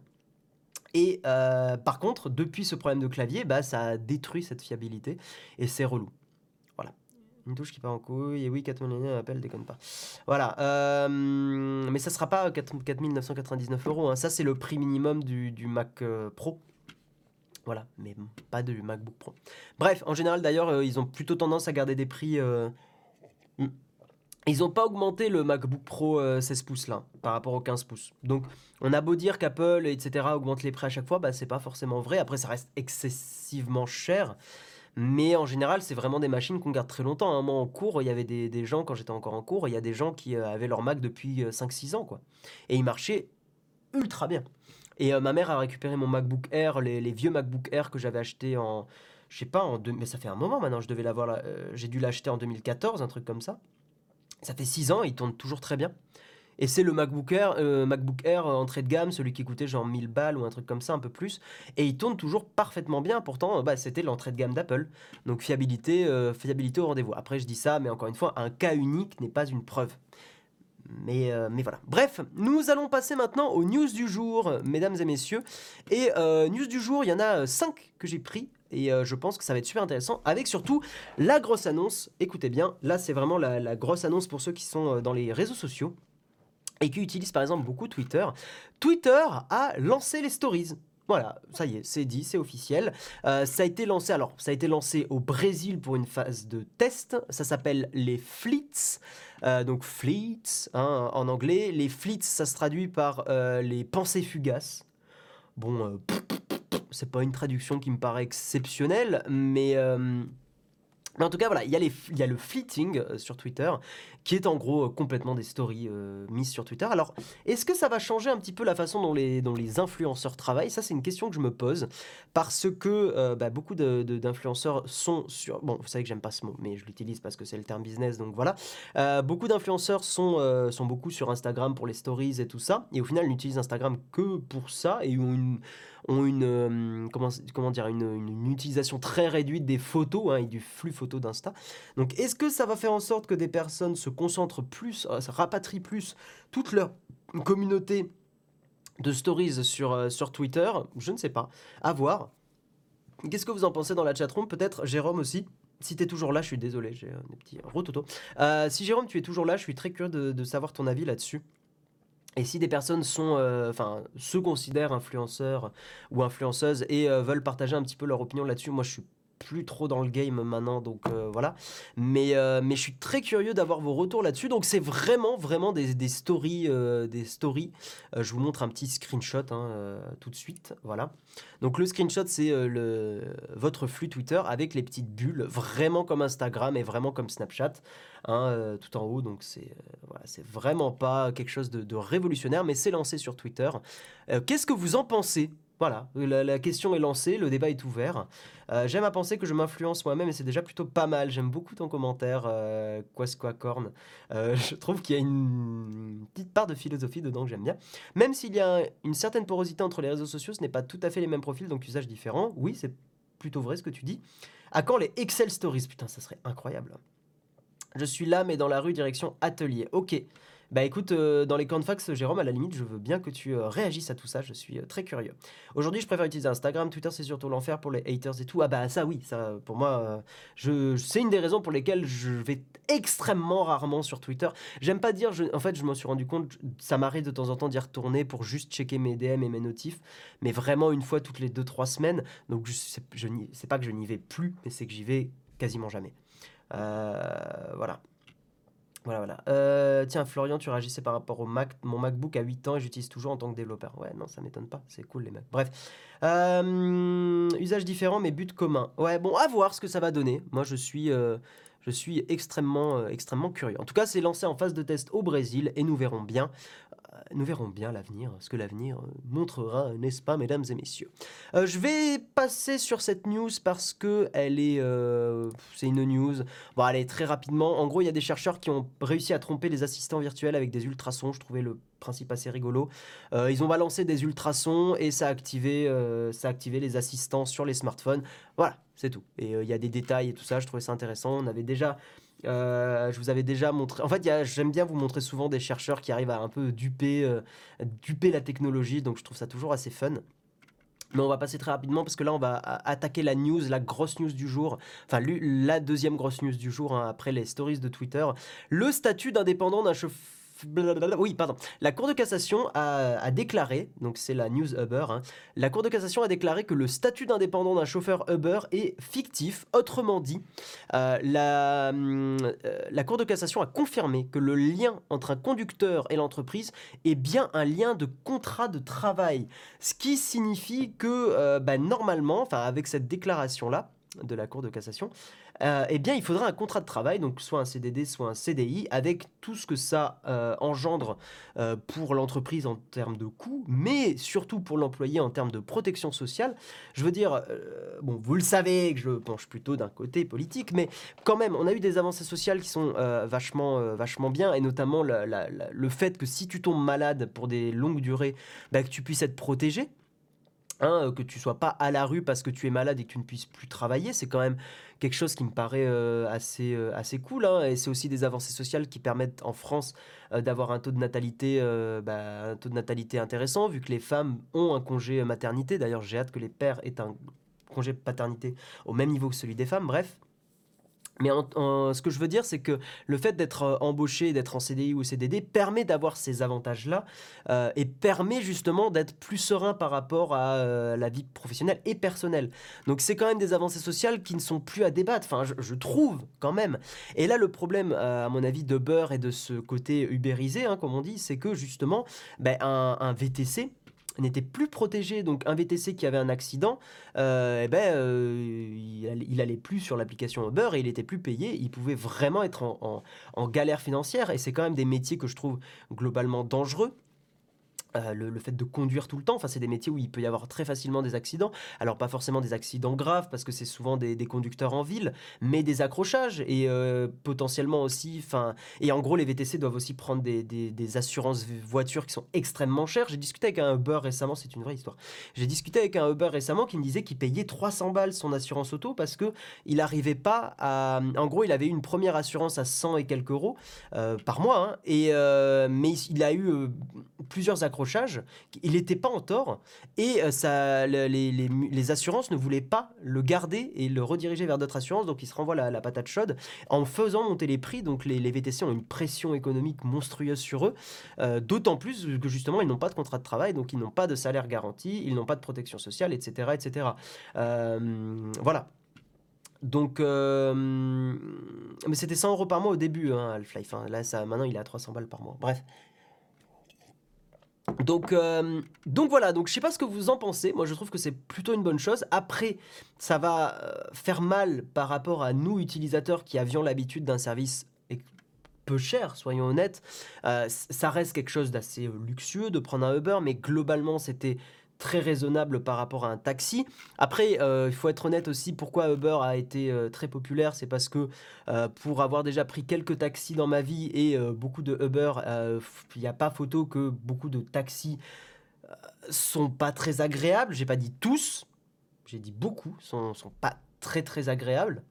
Et euh, par contre, depuis ce problème de clavier, bah, ça a détruit cette fiabilité, et c'est relou. Voilà. Une touche qui part en couille, et oui, 4000 appel, déconne pas. Voilà. Euh, mais ça sera pas 4999 euros. Hein. Ça, c'est le prix minimum du, du Mac euh, Pro. Voilà, mais pas de MacBook Pro. Bref, en général d'ailleurs, euh, ils ont plutôt tendance à garder des prix. Euh, hmm. Ils n'ont pas augmenté le MacBook Pro 16 euh, pouces là, par rapport au 15 pouces. Donc, on a beau dire qu'Apple, etc., augmente les prix à chaque fois, bah, c'est pas forcément vrai. Après, ça reste excessivement cher. Mais en général, c'est vraiment des machines qu'on garde très longtemps. Un moment en cours, il y avait des, des gens, quand j'étais encore en cours, il y a des gens qui avaient leur Mac depuis 5-6 ans. quoi. Et ils marchaient ultra bien. Et euh, ma mère a récupéré mon MacBook Air, les, vieux MacBook Air que j'avais acheté en. Je sais pas, en deux, mais ça fait un moment maintenant, je devais l'avoir. Euh, j'ai dû l'acheter en 2014, un truc comme ça. Ça fait 6 ans, il tourne toujours très bien. Et c'est le MacBook Air, euh, MacBook Air entrée de gamme, celui qui coûtait genre 1000 balles ou un truc comme ça, un peu plus. Et il tourne toujours parfaitement bien. Pourtant, bah, c'était l'entrée de gamme d'Apple. Donc fiabilité, fiabilité au rendez-vous. Après, je dis ça, mais encore une fois, un cas unique n'est pas une preuve. Mais, euh, mais voilà. Bref, nous allons passer maintenant aux news du jour, mesdames et messieurs. Et euh, news du jour, il y en a 5 que j'ai pris. Et euh, je pense que ça va être super intéressant, avec surtout la grosse annonce. Écoutez bien, là c'est vraiment la, grosse annonce pour ceux qui sont dans les réseaux sociaux et qui utilisent par exemple beaucoup Twitter. Twitter a lancé les stories. Voilà, ça y est, c'est dit, c'est officiel. Euh, ça a été lancé, alors, ça a été lancé au Brésil pour une phase de test. Ça s'appelle les Fleets. Euh, donc, Fleets hein, en anglais. Les Fleets, ça se traduit par euh, les pensées fugaces. Bon, c'est pas une traduction qui me paraît exceptionnelle, mais. Mais en tout cas, voilà, il y, a le fleeting sur Twitter qui est en gros euh, complètement des stories euh, mises sur Twitter. Alors, est-ce que ça va changer un petit peu la façon dont les, influenceurs travaillent? Ça, c'est une question que je me pose parce que euh, bah, beaucoup d'influenceurs sont sur... Bon, vous savez que j'aime pas ce mot, mais je l'utilise parce que c'est le terme business, donc voilà. beaucoup d'influenceurs sont, sont beaucoup sur Instagram pour les stories et tout ça, et au final, n'utilisent Instagram que pour ça et ont une ont une comment, comment dire une, utilisation très réduite des photos hein, et du flux photo d'Insta. Donc est-ce que ça va faire en sorte que des personnes se concentrent plus, euh, rapatrient plus toute leur communauté de stories sur, euh, sur Twitter? Je ne sais pas. À voir. Qu'est-ce que vous en pensez dans la chatroom? Peut-être Jérôme aussi si tu es toujours là, je suis désolé, j'ai des petits rototo. Euh, si Jérôme, tu es toujours là, je suis très curieux de, savoir ton avis là-dessus. Et si des personnes sont, enfin, se considèrent influenceurs ou influenceuses et veulent partager un petit peu leur opinion là-dessus, moi je suis plus trop dans le game maintenant, donc voilà. Mais, mais je suis très curieux d'avoir vos retours là-dessus. Donc c'est vraiment, vraiment des, stories. des stories. je vous montre un petit screenshot hein, tout de suite. Voilà. Donc le screenshot, c'est le, votre flux Twitter avec les petites bulles, vraiment comme Instagram et vraiment comme Snapchat. Hein, tout en haut. Donc c'est voilà, vraiment pas quelque chose de, de révolutionnaire, mais c'est lancé sur Twitter. Qu'est-ce que vous en pensez? Voilà, la, question est lancée, le débat est ouvert. Euh, j'aime à penser que je m'influence moi-même et c'est déjà plutôt pas mal. J'aime beaucoup ton commentaire, euh, Corn. Euh, [LAUGHS] je trouve qu'il y a une petite part de philosophie dedans que j'aime bien. Même s'il y a une certaine porosité entre les réseaux sociaux, ce n'est pas tout à fait les mêmes profils, donc usages différents. Oui, c'est plutôt vrai ce que tu dis. À quand les Excel Stories? Putain, ça serait incroyable. Je suis là, mais dans la rue, direction atelier. Ok. Bah écoute, euh, dans les camps de fax, Jérôme, à la limite, je veux bien que tu euh, réagisses à tout ça, je suis euh, très curieux. Aujourd'hui, je préfère utiliser Instagram, Twitter, c'est surtout l'enfer pour les haters et tout. Ah bah ça oui, ça pour moi, je, c'est une des raisons pour lesquelles je vais extrêmement rarement sur Twitter. J'aime pas dire, en fait, je m'en suis rendu compte, ça m'arrive de temps en temps d'y retourner pour juste checker mes DM et mes notifs, mais vraiment une fois toutes les 2-3 semaines. Donc je, je, c'est pas que je n'y vais plus, mais c'est que j'y vais quasiment jamais. voilà. Voilà, voilà. Euh, tiens, Florian, tu réagissais par rapport au Mac. Mon MacBook a 8 ans et j'utilise toujours en tant que développeur. Ouais, non, ça m'étonne pas. C'est cool, les Macs. Bref. Euh, usage différent, mais but commun. Ouais, bon, à voir ce que ça va donner. Moi, je suis, euh, je suis extrêmement, extrêmement curieux. En tout cas, c'est lancé en phase de test au Brésil et nous verrons bien nous verrons bien l'avenir, ce que l'avenir euh, montrera, n'est-ce pas, mesdames et messieurs. Euh, je vais passer sur cette news parce que elle est, euh, c'est une news. Bon, allez très rapidement. En gros, il y a des chercheurs qui ont réussi à tromper les assistants virtuels avec des ultrasons. Je trouvais le principe assez rigolo. ils ont balancé des ultrasons et ça a activé, ça a activé les assistants sur les smartphones. Voilà, c'est tout. Et il y a des détails et tout ça. Je trouvais ça intéressant. On avait déjà euh, je vous avais déjà montré. En fait, j'aime bien vous montrer souvent des chercheurs qui arrivent à un peu duper, euh, duper la technologie, donc je trouve ça toujours assez fun. Mais on va passer très rapidement parce que là, on va attaquer la news, la grosse news du jour. Enfin, la deuxième grosse news du jour hein, après les stories de Twitter. Le statut d'indépendant d'un chauffeur oui, pardon. La Cour de cassation a, déclaré, donc c'est la news Uber, hein, la Cour de cassation a déclaré que le statut d'indépendant d'un chauffeur Uber est fictif. Autrement dit, euh, la, euh, la Cour de cassation a confirmé que le lien entre un conducteur et l'entreprise est bien un lien de contrat de travail. Ce qui signifie que, euh, bah, normalement, avec cette déclaration-là, de la Cour de cassation, euh, eh bien, il faudra un contrat de travail, donc soit un CDD, soit un CDI, avec tout ce que ça euh, engendre euh, pour l'entreprise en termes de coûts, mais surtout pour l'employé en termes de protection sociale. Je veux dire, bon, vous le savez que je penche plutôt d'un côté politique, mais quand même, on a eu des avancées sociales qui sont vachement, vachement bien, et notamment le fait que si tu tombes malade pour des longues durées, bah, que tu puisses être protégé. Hein, que tu sois pas à la rue parce que tu es malade et que tu ne puisses plus travailler, c'est quand même quelque chose qui me paraît euh, assez, euh, assez cool. Hein, et c'est aussi des avancées sociales qui permettent en France euh, d'avoir un taux de natalité, bah, un taux de natalité intéressant, vu que les femmes ont un congé maternité. D'ailleurs, j'ai hâte que les pères aient un congé paternité au même niveau que celui des femmes. Bref, mais ce que je veux dire, c'est que le fait d'être euh, embauché, d'être en CDI ou CDD permet d'avoir ces avantages-là euh, et permet justement d'être plus serein par rapport à euh, la vie professionnelle et personnelle. Donc c'est quand même des avancées sociales qui ne sont plus à débattre, enfin je, trouve quand même. Et là le problème, à mon avis, de Beurre et de ce côté ubérisé, hein, comme on dit, c'est que justement, ben, un VTC, n'était plus protégé. Donc un VTC qui avait un accident, euh, eh ben, euh, il, allait, plus sur l'application Uber et il était plus payé. Il pouvait vraiment être en galère financière. Et c'est quand même des métiers que je trouve globalement dangereux. Euh, le, fait de conduire tout le temps, enfin c'est des métiers où il peut y avoir très facilement des accidents. Alors pas forcément des accidents graves parce que c'est souvent des, conducteurs en ville, mais des accrochages et euh, potentiellement aussi, enfin et en gros les VTC doivent aussi prendre des, assurances voitures qui sont extrêmement chères. J'ai discuté avec un Uber récemment, c'est une vraie histoire. J'ai discuté avec un Uber récemment qui me disait qu'il payait 300 balles son assurance auto parce que il n'arrivait pas à, en gros il avait une première assurance à 100 et quelques euros euh, par mois, hein, et mais il a eu plusieurs accrochages il n'était pas en tort et euh, ça, les, assurances ne voulaient pas le garder et le rediriger vers d'autres assurances, donc il se renvoie la, patate chaude en faisant monter les prix. Donc les, VTC ont une pression économique monstrueuse sur eux, euh, d'autant plus que justement ils n'ont pas de contrat de travail, donc ils n'ont pas de salaire garanti, ils n'ont pas de protection sociale, etc. etc. Euh, voilà. Donc, mais c'était 100 euros par mois au début, hein, Half-Life. Hein. Là, ça, maintenant, il est à 300 balles par mois. Bref. Donc, donc voilà, donc je sais pas ce que vous en pensez. Moi, je trouve que c'est plutôt une bonne chose. Après, ça va faire mal par rapport à nous utilisateurs qui avions l'habitude d'un service peu cher, soyons honnêtes. ça reste quelque chose d'assez luxueux de prendre un Uber, mais globalement, c'était très raisonnable par rapport à un taxi. Après, euh, il faut être honnête aussi, pourquoi Uber a été euh, très populaire, c'est parce que euh, pour avoir déjà pris quelques taxis dans ma vie et beaucoup de Uber, il n'y a pas photo que beaucoup de taxis sont pas très agréables. J'ai pas dit tous, j'ai dit beaucoup, sont, sont pas très très agréables.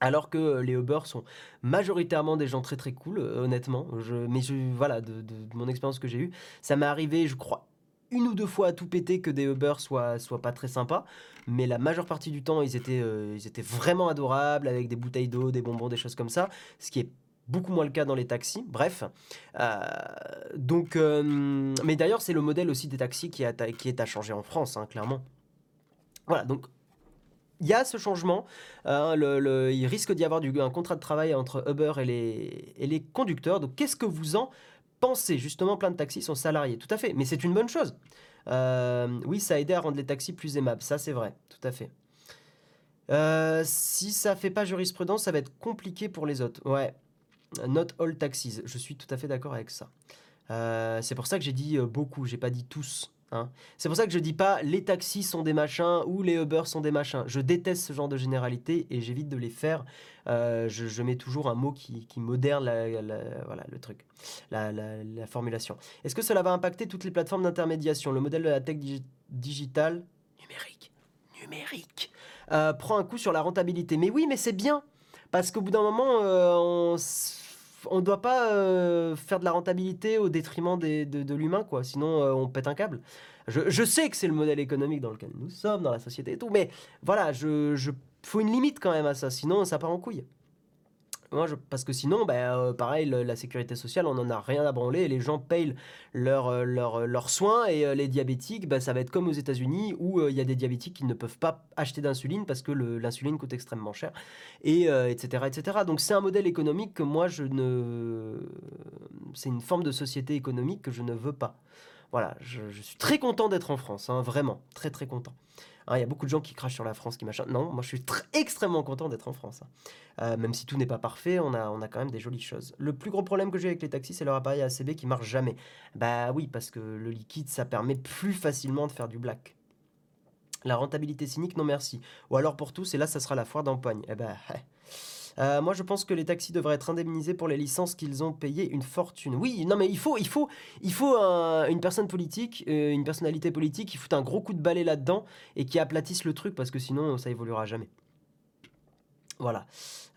Alors que les Uber sont majoritairement des gens très très cool, honnêtement. Je, mais je, voilà, de, de mon expérience que j'ai eue, ça m'est arrivé, je crois, une ou deux fois à tout péter que des Uber soient, soient pas très sympas. Mais la majeure partie du temps, ils étaient, euh, ils étaient vraiment adorables, avec des bouteilles d'eau, des bonbons, des choses comme ça. Ce qui est beaucoup moins le cas dans les taxis. Bref. Euh, donc, euh, mais d'ailleurs, c'est le modèle aussi des taxis qui, qui est à changer en France, hein, clairement. Voilà, donc il y a ce changement. Hein, il risque d'y avoir un contrat de travail entre Uber et les, et les conducteurs. Donc, qu'est-ce que vous en penser. Justement, plein de taxis sont salariés. Tout à fait. Mais c'est une bonne chose. Euh, oui, ça a aidé à rendre les taxis plus aimables. Ça, c'est vrai. Tout à fait. Euh, si ça fait pas jurisprudence, ça va être compliqué pour les autres. Ouais. Not all taxis. Je suis tout à fait d'accord avec ça. Euh, c'est pour ça que j'ai dit beaucoup. J'ai pas dit tous. Hein. C'est pour ça que je dis pas les taxis sont des machins ou les Uber sont des machins. Je déteste ce genre de généralité et j'évite de les faire. Euh, je, mets toujours un mot qui, voilà, le truc, la, formulation. Est-ce que cela va impacter toutes les plateformes d'intermédiation? Le modèle de la tech digitale numérique, numérique, euh, prend un coup sur la rentabilité. Mais oui, mais c'est bien parce qu'au bout d'un moment, euh, on ne doit pas faire de la rentabilité au détriment de, l'humain, quoi. Sinon, on pète un câble. Je, sais que c'est le modèle économique dans lequel nous sommes, dans la société et tout, mais voilà, je, je faut une limite quand même à ça, sinon ça part en couille. Moi, parce que sinon, bah, euh, pareil, la sécurité sociale, on n'en a rien à branler. les gens payent leurs euh, leurs soins. Et euh, les diabétiques, bah, ça va être comme aux États-Unis où il y a des diabétiques qui ne peuvent pas acheter d'insuline parce que l'insuline coûte extrêmement cher, et etc., etc. Donc c'est un modèle économique que moi, je ne. C'est une forme de société économique que je ne veux pas. Voilà, je, suis très content d'être en France, hein, vraiment, très très content. Hein, il y a beaucoup de gens qui crachent sur la France, qui machin. Non, moi je suis extrêmement content d'être en France. Hein. Euh, même si tout n'est pas parfait, on a, on a quand même des jolies choses. Le plus gros problème que j'ai avec les taxis, c'est leur appareil ACB qui marche jamais. Bah oui, parce que le liquide, ça permet plus facilement de faire du black. La rentabilité cynique, non merci. Ou alors pour tous, et là, ça sera la foire d'empoigne. Eh ben, Euh, moi, je pense que les taxis devraient être indemnisés pour les licences qu'ils ont payées une fortune. Oui, non, mais il faut, il faut, il faut une personne politique, euh, une personnalité politique qui fout un gros coup de balai là-dedans et qui aplatisse le truc parce que sinon, ça évoluera jamais. Voilà.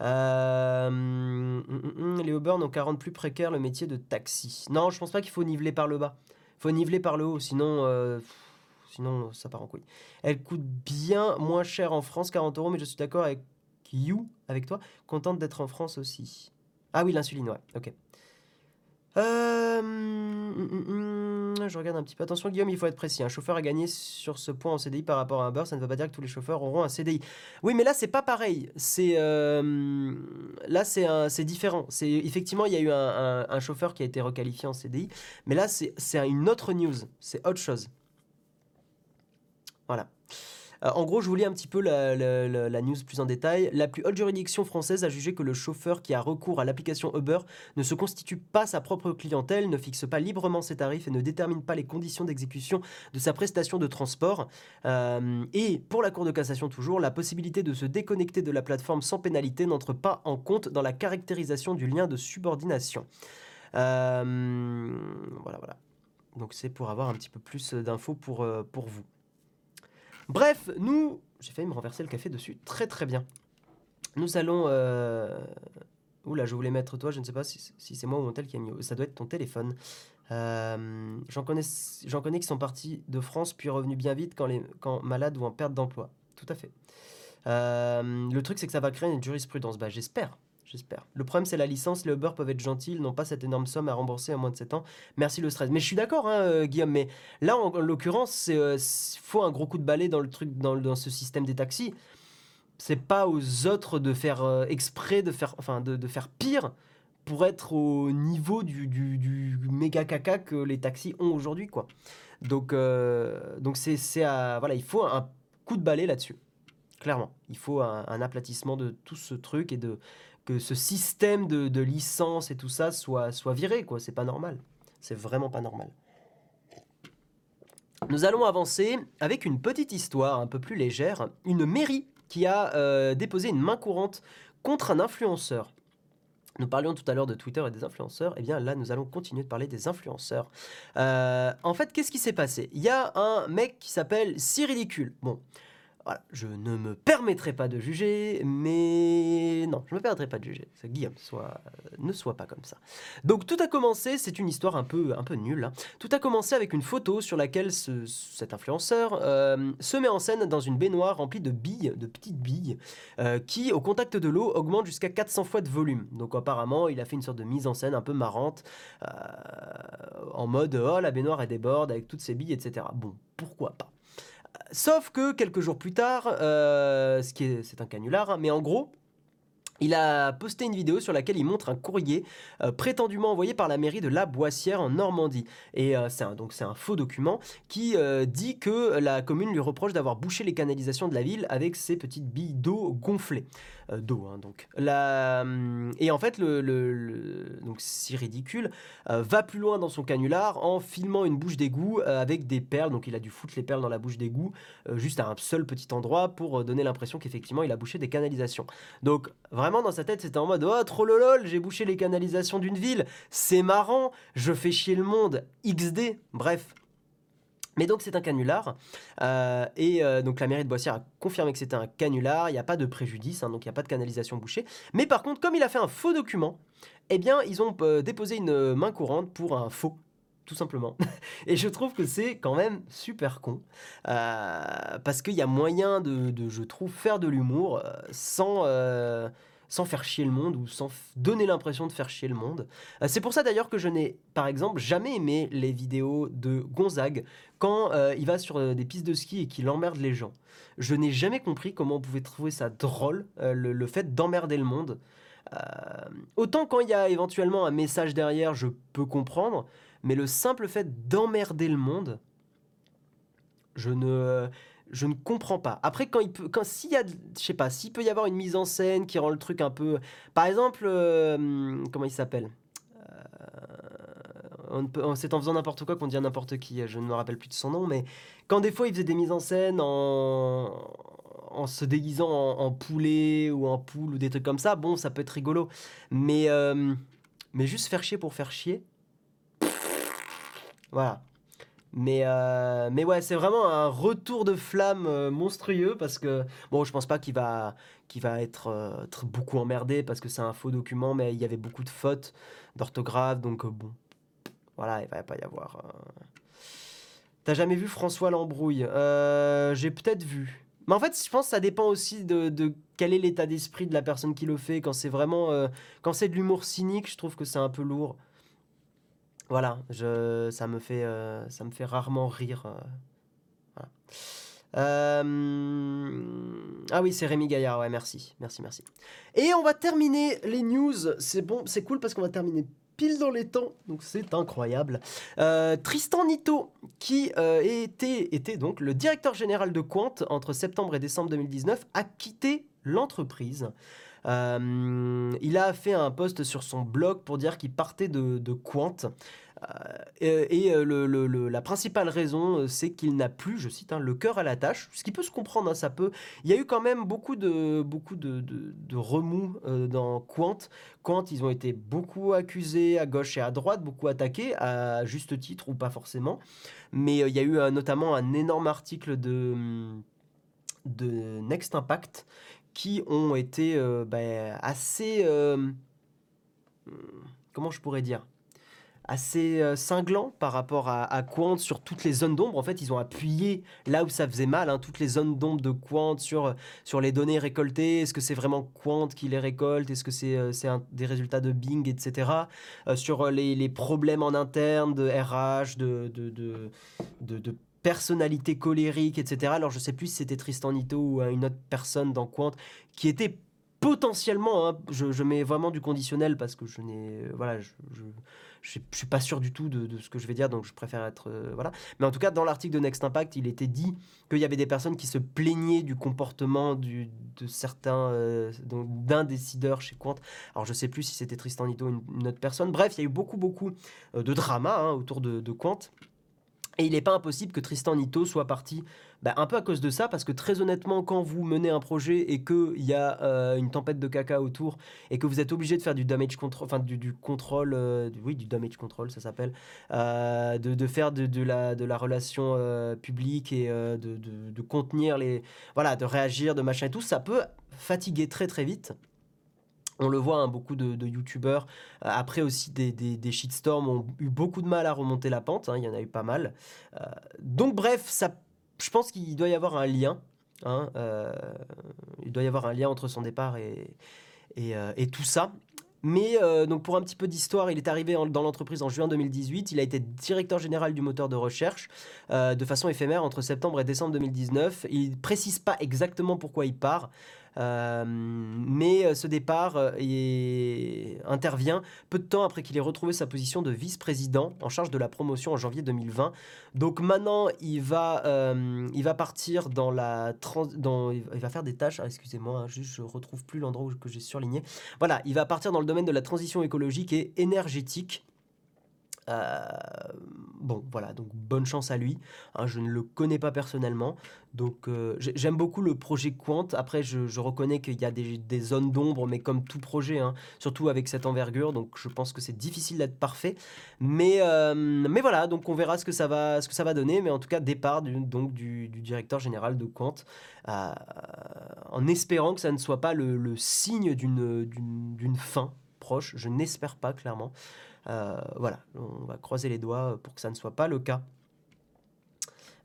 Euh, hum, hum, les n'ont qu'à rendre plus précaire le métier de taxi. Non, je pense pas qu'il faut niveler par le bas. Il faut niveler par le haut, sinon, sinon ça part en couille. Elle coûte bien moins cher en France, 40 euros, mais je suis d'accord avec You avec toi, contente d'être en France aussi. Ah oui, l'insuline, ouais, ok. Euh, hum, hum, hum, je regarde un petit peu. Attention, Guillaume, il faut être précis. Un chauffeur a gagné sur ce point en CDI par rapport à un beurre. Ça ne veut pas dire que tous les chauffeurs auront un CDI. Oui, mais là, c'est pas pareil. C'est euh, là, c'est c'est différent. C'est effectivement, il y a eu un, un, chauffeur qui a été requalifié en CDI, mais là, c'est une autre news. C'est autre chose. Voilà. Euh, en gros, je vous lis un petit peu la, news plus en détail. La plus haute juridiction française a jugé que le chauffeur qui a recours à l'application Uber ne se constitue pas sa propre clientèle, ne fixe pas librement ses tarifs et ne détermine pas les conditions d'exécution de sa prestation de transport. Euh, et pour la Cour de cassation toujours, la possibilité de se déconnecter de la plateforme sans pénalité n'entre pas en compte dans la caractérisation du lien de subordination. Euh, voilà, voilà. Donc c'est pour avoir un petit peu plus d'infos pour, pour vous. Bref, nous... J'ai failli me renverser le café dessus. Très très bien. Nous allons... Euh... Oula, je voulais mettre toi, je ne sais pas si, c'est moi ou mon tel qui a mis... Ça doit être ton téléphone. Euh, j'en connais, connais qui sont partis de France puis revenus bien vite quand, les, quand malades ou en perte d'emploi. Tout à fait. Euh, le truc, c'est que ça va créer une jurisprudence. Bah, j'espère. J'espère. Le problème, c'est la licence. Les Uber peuvent être gentils, ils n'ont pas cette énorme somme à rembourser en moins de 7 ans. Merci le stress. Mais je suis d'accord, hein, euh, Guillaume. Mais là, en, l'occurrence, il euh, faut un gros coup de balai dans le truc, dans, ce système des taxis. c'est pas aux autres de faire euh, exprès, de faire, enfin, de, faire pire pour être au niveau du, du, méga caca que les taxis ont aujourd'hui, quoi. Donc, donc c'est, voilà, il faut un coup de balai là-dessus, clairement. Il faut un, un aplatissement de tout ce truc et de que ce système de, de licence et tout ça soit, soit viré, quoi. C'est pas normal. C'est vraiment pas normal. Nous allons avancer avec une petite histoire un peu plus légère. Une mairie qui a euh, déposé une main courante contre un influenceur. Nous parlions tout à l'heure de Twitter et des influenceurs. Eh bien là, nous allons continuer de parler des influenceurs. Euh, en fait, qu'est-ce qui s'est passé? Il y a un mec qui s'appelle Si Ridicule. Bon, je ne me permettrai pas de juger, mais non, je ne me permettrai pas de juger. Guillaume, ne sois pas comme ça. Donc tout a commencé, c'est une histoire un peu, nulle. hein. Tout a commencé avec une photo sur laquelle ce- cet influenceur euh, se met en scène dans une baignoire remplie de billes, de petites billes, euh, qui, au contact de l'eau, augmentent jusqu'à 400 fois de volume. Donc apparemment, il a fait une sorte de mise en scène un peu marrante, euh, en mode oh la baignoire elle déborde avec toutes ces billes, etc. Bon, pourquoi pas? Sauf que quelques jours plus tard, euh, ce qui est, c'est un canular, hein, mais en gros, il a posté une vidéo sur laquelle il montre un courrier euh, prétendument envoyé par la mairie de La Boissière en Normandie. Et euh, c'est un, donc c'est un faux document qui dit que la commune lui reproche d'avoir bouché les canalisations de la ville avec ses petites billes d'eau gonflées. Euh, d'eau, hein, donc. La, hum, et en fait, le, donc si ridicule, euh, va plus loin dans son canular en filmant une bouche d'égout euh, avec des perles. Donc il a dû foutre les perles dans la bouche d'égout juste à un seul petit endroit pour donner l'impression qu'effectivement il a bouché des canalisations. Donc vraiment dans sa tête c'était en mode oh trop lolol j'ai bouché les canalisations d'une ville, c'est marrant, je fais chier le monde, XD, bref. Mais donc c'est un canular euh, et euh, donc la mairie de Boissière a confirmé que c'était un canular, il n'y a pas de préjudice, hein, donc il n'y a pas de canalisation bouchée. Mais par contre comme il a fait un faux document, eh bien ils ont euh, déposé une main courante pour un faux tout simplement. [LAUGHS] Et je trouve que c'est quand même super con. parce qu'il y a moyen de, je trouve, faire de l'humour sans, sans faire chier le monde ou sans donner l'impression de faire chier le monde. Euh, c'est pour ça d'ailleurs que je n'ai, par exemple, jamais aimé les vidéos de Gonzague quand euh, il va sur euh, des pistes de ski et qu'il emmerde les gens. Je n'ai jamais compris comment on pouvait trouver ça drôle, le, le fait d'emmerder le monde. Autant quand il y a éventuellement un message derrière, je peux comprendre, mais le simple fait d'emmerder le monde, je ne, je ne comprends pas. Après, quand il peut, quand s'il y a, je sais pas, s'il peut y avoir une mise en scène qui rend le truc un peu, par exemple, euh, comment il s'appelle Euh, C'est en faisant n'importe quoi qu'on dit à n'importe qui. Je ne me rappelle plus de son nom, mais quand des fois il faisait des mises en scène en, en se déguisant en, en poulet ou en poule ou des trucs comme ça, bon, ça peut être rigolo. Mais, euh, mais juste faire chier pour faire chier. Voilà. Mais, euh, mais ouais, c'est vraiment un retour de flamme euh, monstrueux parce que, bon, je pense pas qu'il va, va être euh, tr- beaucoup emmerdé parce que c'est un faux document, mais il y avait beaucoup de fautes d'orthographe, donc bon, voilà, il va pas y avoir. T'as jamais vu François Lambrouille J'ai peut-être vu. Mais en fait, je pense que ça dépend aussi de, de quel est l'état d'esprit de la personne qui le fait. Quand c'est vraiment. quand c'est de l'humour cynique, je trouve que c'est un peu lourd. Voilà, je, ça, me fait, euh, rarement rire. euh. Euh, ah oui, c'est Rémi Gaillard, ouais, merci, merci, merci. Et on va terminer les news. C'est bon, c'est cool parce qu'on va terminer pile dans les temps, donc c'est incroyable. Tristan Nito, qui était, était donc le directeur général de Quant entre septembre et décembre 2019, a quitté l'entreprise. Euh, il a fait un post sur son blog pour dire qu'il partait de, de Quant. Euh, et euh, la principale raison, c'est qu'il n'a plus, je cite, hein, le cœur à la tâche, ce qui peut se comprendre, hein, ça peut. Il y a eu quand même beaucoup de, beaucoup de, remous dans Quant. Quant, ils ont été beaucoup accusés à gauche et à droite, beaucoup attaqués, à juste titre ou pas forcément. Mais il y a eu notamment un énorme article de, de Next Impact qui ont été euh, bah, assez... euh, comment je pourrais dire? Assez euh, cinglant par rapport à, Quant sur toutes les zones d'ombre. En fait, ils ont appuyé là où ça faisait mal, hein, toutes les zones d'ombre de Quant sur, sur les données récoltées. Est-ce que c'est vraiment Quant qui les récolte? Est-ce que c'est un- des résultats de Bing, etc. Sur les, problèmes en interne de RH, de, de- de personnalité colérique, etc. Alors je sais plus si c'était Tristan Nito ou une autre personne dans Quant qui était potentiellement, hein, je, mets vraiment du conditionnel parce que je n'ai, voilà, je, je, suis pas sûr du tout de, ce que je vais dire, donc je préfère être, euh, voilà. Mais en tout cas, dans l'article de Next Impact, il était dit qu'il y avait des personnes qui se plaignaient du comportement de certains, euh, d'un décideur chez Quant. Alors je sais plus si c'était Tristan Nito ou une, autre personne. Bref, il y a eu beaucoup, beaucoup euh, de drama hein, autour de, de Quant. Et il n'est pas impossible que Tristan Nito soit parti bah, un peu à cause de ça, parce que très honnêtement, quand vous menez un projet et qu'il y a euh, une tempête de caca autour et que vous êtes obligé de faire du damage control, enfin du, contrôle, euh, oui, du damage control, ça s'appelle, euh, de, faire de, la, relation publique et de, contenir les. Voilà, de réagir, de machin et tout, ça peut fatiguer très très vite. On le voit, hein, beaucoup de, de youtubeurs, après aussi des, des, des, shitstorms, ont eu beaucoup de mal à remonter la pente, hein, il y en a eu pas mal. donc bref, ça je pense qu'il doit y avoir un lien. Hein, euh, il doit y avoir un lien entre son départ et, euh, tout ça. Mais euh, donc pour un petit peu d'histoire, il est arrivé dans l'entreprise en juin 2018. Il a été directeur général du moteur de recherche de façon éphémère entre septembre et décembre 2019. Il précise pas exactement pourquoi il part. Euh, mais euh, ce départ euh, intervient peu de temps après qu'il ait retrouvé sa position de vice-président en charge de la promotion en janvier 2020. Donc maintenant, il va, partir dans la... dans, il va faire des tâches, ah, excusez-moi, hein, je retrouve plus l'endroit que j'ai surligné. Voilà, il va partir dans le domaine de la transition écologique et énergétique. Euh, bon, voilà, donc bonne chance à lui. Hein, je ne le connais pas personnellement, donc euh, j'aime beaucoup le projet Quant. Après, je, reconnais qu'il y a des, zones d'ombre, mais comme tout projet, hein, surtout avec cette envergure, donc je pense que c'est difficile d'être parfait. Mais, euh, mais voilà, donc on verra ce que ça va, ce que ça va donner. Mais en tout cas, départ du, donc du, directeur général de Quant, en espérant que ça ne soit pas le, le signe d'une fin proche. Je n'espère pas clairement. Euh, voilà, on va croiser les doigts pour que ça ne soit pas le cas.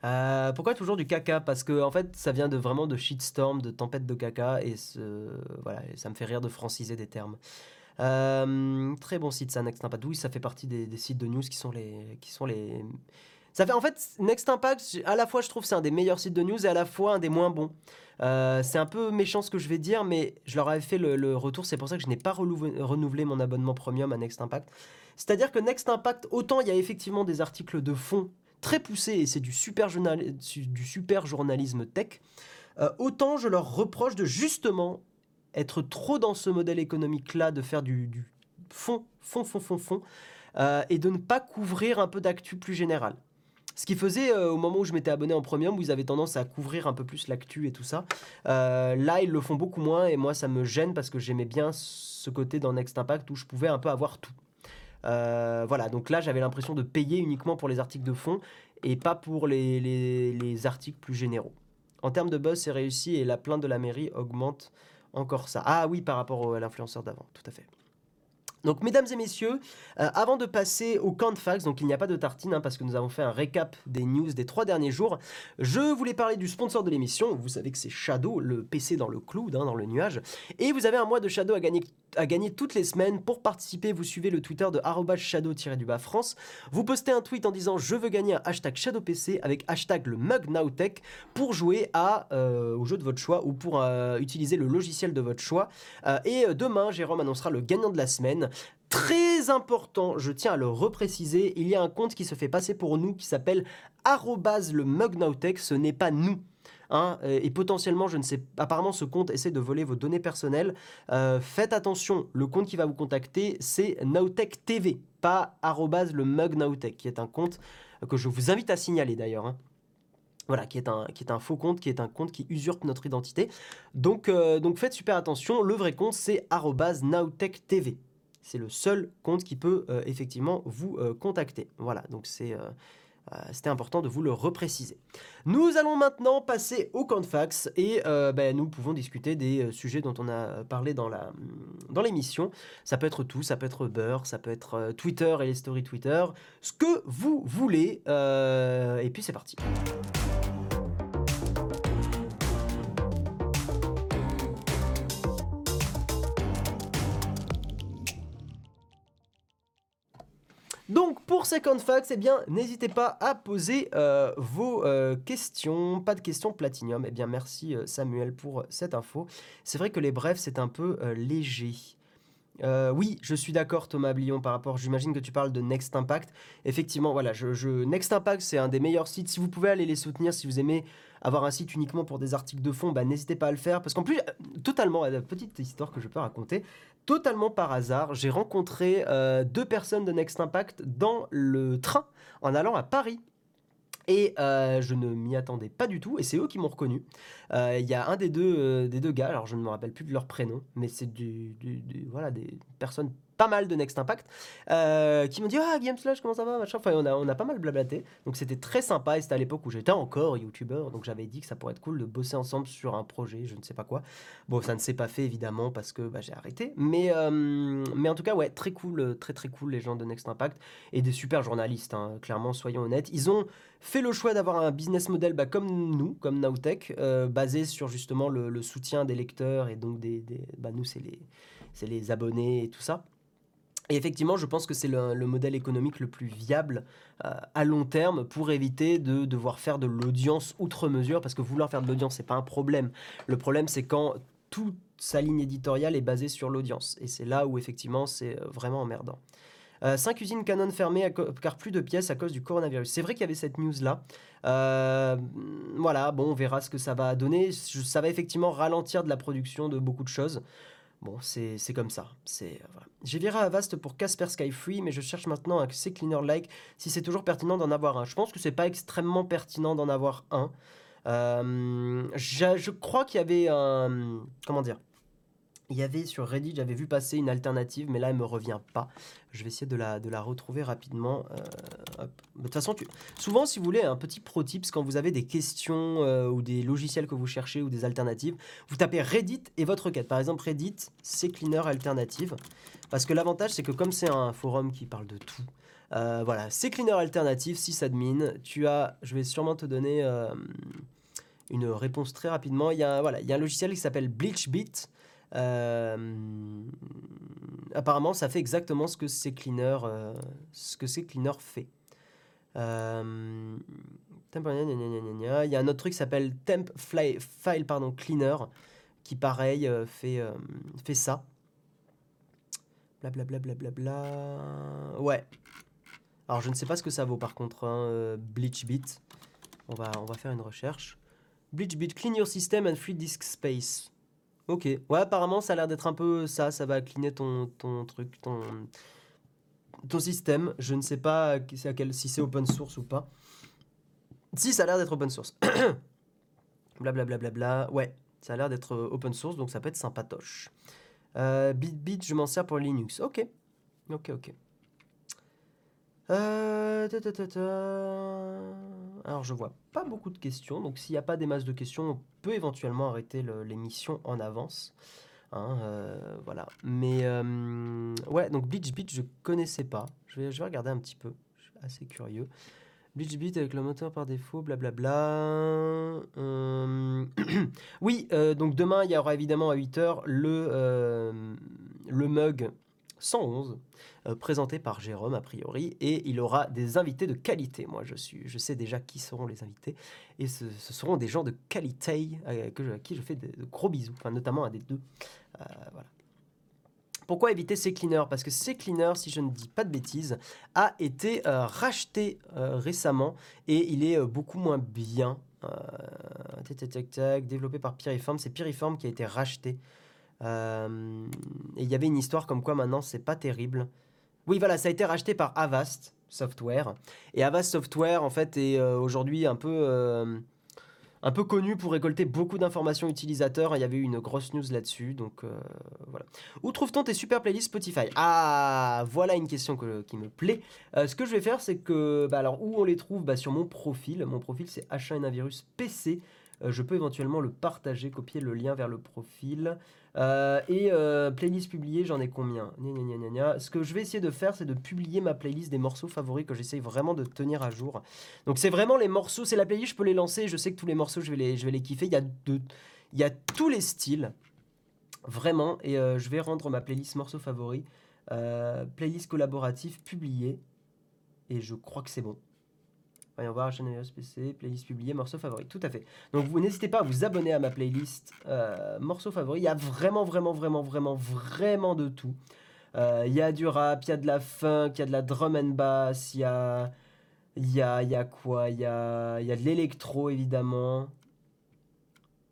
Euh, pourquoi toujours du caca? Parce que en fait, ça vient de vraiment de shitstorm, de tempête de caca, et voilà, ça me fait rire de franciser des termes. Euh, très bon site ça, Next Impact. Oui, ça fait partie des, sites de news qui sont les, qui sont les. Ça fait en fait Next Impact. À la fois, je trouve c'est un des meilleurs sites de news et à la fois un des moins bons. c'est un peu méchant ce que je vais dire, mais je leur avais fait le retour. C'est pour ça que je n'ai pas renouvelé mon abonnement premium à Next Impact. C'est-à-dire que Next Impact, autant il y a effectivement des articles de fond très poussés et c'est du super, du super journalisme tech, euh, autant je leur reproche de justement être trop dans ce modèle économique-là, de faire du, fond, fond, fond, fond, fond, euh, et de ne pas couvrir un peu d'actu plus général. Ce qui faisait euh, au moment où je m'étais abonné en premium, où ils avaient tendance à couvrir un peu plus l'actu et tout ça. là, ils le font beaucoup moins et moi, ça me gêne parce que j'aimais bien ce côté dans Next Impact où je pouvais un peu avoir tout. Euh, voilà, donc là j'avais l'impression de payer uniquement pour les articles de fond et pas pour les, les, articles plus généraux. En termes de buzz, c'est réussi et la plainte de la mairie augmente encore ça. Ah oui, par rapport à l'influenceur d'avant, tout à fait. Donc, mesdames et messieurs, euh, avant de passer au camp de fax, donc il n'y a pas de tartine hein, parce que nous avons fait un récap des news des trois derniers jours, je voulais parler du sponsor de l'émission. Vous savez que c'est Shadow, le PC dans le cloud, hein, dans le nuage. Et vous avez un mois de Shadow à gagner, à gagner toutes les semaines. Pour participer, vous suivez le Twitter de shadow-du-bas France. Vous postez un tweet en disant je veux gagner un hashtag ShadowPC avec hashtag le mug pour jouer euh, au jeu de votre choix ou pour euh, utiliser le logiciel de votre choix. et demain, Jérôme annoncera le gagnant de la semaine. Très important, je tiens à le repréciser, il y a un compte qui se fait passer pour nous qui s'appelle le mugnautech, ce n'est pas nous. Hein, et potentiellement, je ne sais, apparemment ce compte essaie de voler vos données personnelles. Euh, faites attention, le compte qui va vous contacter, c'est Nowtech TV, pas le mug qui est un compte que je vous invite à signaler d'ailleurs. Hein. Voilà, qui est, un, faux compte, qui est un compte qui usurpe notre identité. Donc, euh, faites super attention, le vrai compte c'est Nowtech TV. C'est le seul compte qui peut euh, effectivement vous contacter. Voilà, donc c'est... Euh, c'était important de vous le repréciser. Nous allons maintenant passer au camp de fax et ben, nous pouvons discuter des sujets dont on a parlé dans l'émission. Dans ça peut être tout, ça peut être beurre, ça peut être Twitter et les stories Twitter, ce que vous voulez. et puis c'est parti. Donc pour Second Facts, eh bien n'hésitez pas à poser euh, vos euh, questions. Pas de questions Platinium. Eh bien merci euh, Samuel pour cette info. C'est vrai que les brefs c'est un peu léger. oui, je suis d'accord Thomas Blion par rapport, j'imagine que tu parles de Next Impact. Effectivement, voilà, je, Next Impact c'est un des meilleurs sites. Si vous pouvez aller les soutenir, si vous aimez avoir un site uniquement pour des articles de fond, bah, n'hésitez pas à le faire. Parce qu'en plus, totalement, petite histoire que je peux raconter, totalement par hasard, j'ai rencontré euh, deux personnes de Next Impact dans le train en allant à Paris. Et euh, je ne m'y attendais pas du tout, et c'est eux qui m'ont reconnu. Euh, il y a un des deux, des gars, alors je ne me rappelle plus de leur prénom, mais c'est voilà, des personnes pas mal de Next Impact, euh, qui m'ont dit Ah, Game Slash, comment ça va machin. Enfin, on a, on a pas mal blablaté. Donc, c'était très sympa. Et c'était à l'époque où j'étais encore youtubeur. Donc, j'avais dit que ça pourrait être cool de bosser ensemble sur un projet, je ne sais pas quoi. Bon, ça ne s'est pas fait évidemment parce que bah, j'ai arrêté. Mais, euh, mais en tout cas, ouais, très cool, très très cool les gens de Next Impact. Et des super journalistes, hein, clairement, soyons honnêtes. Ils ont fait le choix d'avoir un business model bah, comme nous, comme Nowtech, euh, basé sur justement le, soutien des lecteurs. Et donc, des, des bah, nous, c'est les, les abonnés et tout ça. Et effectivement, je pense que c'est le, modèle économique le plus viable euh, à long terme pour éviter de devoir faire de l'audience outre mesure, parce que vouloir faire de l'audience, c'est pas un problème. Le problème, c'est quand toute sa ligne éditoriale est basée sur l'audience. Et c'est là où effectivement, c'est euh, vraiment emmerdant. Euh, 5 usines Canon fermées car plus de pièces à cause du coronavirus. C'est vrai qu'il y avait cette news-là. Euh, voilà, bon, on verra ce que ça va donner. Ça va effectivement ralentir de la production de beaucoup de choses. Bon, c'est comme ça. C'est voilà. J'ai viré Avast pour Casper Sky Free, mais je cherche maintenant un C-Cleaner Like si c'est toujours pertinent d'en avoir un. Je pense que c'est pas extrêmement pertinent d'en avoir un. Euh, je crois qu'il y avait un. Comment dire il y avait sur Reddit, j'avais vu passer une alternative, mais là, elle me revient pas. Je vais essayer de la, de la retrouver rapidement. Euh, de toute façon, souvent, si vous voulez un petit pro tips, quand vous avez des questions euh, ou des logiciels que vous cherchez ou des alternatives, vous tapez Reddit et votre requête. Par exemple, Reddit, c'est Cleaner Alternative. Parce que l'avantage, c'est que comme c'est un forum qui parle de tout, euh, voilà, c'est Cleaner Alternative, sysadmin. Tu as, je vais sûrement te donner une réponse très rapidement. Il y a, voilà, il y a un logiciel qui s'appelle BleachBit. Euh, apparemment, ça fait exactement ce que c'est Cleaner, euh, ce que c'est Cleaner fait. Euh, il y a un autre truc qui s'appelle Temp File Cleaner qui, pareil, fait, fait ça. Blablabla. Bla, bla, bla, Ouais. Alors, je ne sais pas ce que ça vaut par contre, hein, BleachBit. On va, on va faire une recherche. BleachBit, clean your system and free disk space. Ok. Ouais, apparemment, ça a l'air d'être un peu ça. Ça va cleaner ton, ton truc, ton, ton système. Je ne sais pas si c'est open source ou pas. Si, ça a l'air d'être open source. [COUGHS] Blablabla. Bla, bla, bla, Ouais, ça a l'air d'être euh, open source, donc ça peut être sympatoche. Euh, BitBit, je m'en sers pour Linux. Ok. Ok, ok. Euh, Alors, je vois pas beaucoup de questions. Donc, s'il n'y a pas des masses de questions, on peut éventuellement arrêter l'émission en avance. Hein, euh, voilà. Mais, euh, ouais, donc Bleach Beat, je connaissais pas. Je vais, je vais regarder un petit peu. Je suis assez curieux. Bleach Beat avec le moteur par défaut, blablabla. [CLEARS THROAT] oui, donc demain, il y aura évidemment à 8h le, le mug 111, euh, présenté par Jérôme a priori, et il aura des invités de qualité. Moi, je, suis, je sais déjà qui seront les invités, et ce, seront des gens de qualité euh, que à qui je fais de, gros bisous, enfin, notamment à des deux. Euh, voilà. Pourquoi éviter C-Cleaner Parce que C-Cleaner, si je ne dis pas de bêtises, a été racheté récemment et il est beaucoup moins bien. développé par Piriform. C'est Piriform qui a été racheté euh, et il y avait une histoire comme quoi maintenant c'est pas terrible. Oui, voilà, ça a été racheté par Avast Software. Et Avast Software, en fait, est euh, aujourd'hui un peu, euh, un peu connu pour récolter beaucoup d'informations utilisateurs. Il y avait eu une grosse news là-dessus. Donc voilà. Où trouve-t-on tes super playlists Spotify? Ah, voilà une question qui me plaît. ce que je vais faire, c'est que. Bah, alors, où on les trouve? Bah, Sur mon profil. Mon profil, c'est H1N1virus PC. Je peux éventuellement le partager, copier le lien vers le profil. Euh, et euh, playlist publiée, j'en ai combien? Ce que je vais essayer de faire, c'est de publier ma playlist des morceaux favoris que j'essaye vraiment de tenir à jour. Donc c'est vraiment les morceaux, c'est la playlist, je peux les lancer, je sais que tous les morceaux, je vais les, je vais les kiffer. Il y, a de, il y a tous les styles, vraiment, et euh, je vais rendre ma playlist morceaux favoris. playlist collaborative publiée. Et je crois que c'est bon. Voyons voir, chaîne PC, playlist publiée, morceaux favoris. Tout à fait. Donc vous n'hésitez pas à vous abonner à ma playlist euh, morceaux favoris. Il y a vraiment, vraiment, vraiment, vraiment, vraiment de tout. Euh, il y a du rap, il y a de la funk, il y a de la drum and bass, il y a, il y a, y a quoi Il y a, y a de l'électro évidemment.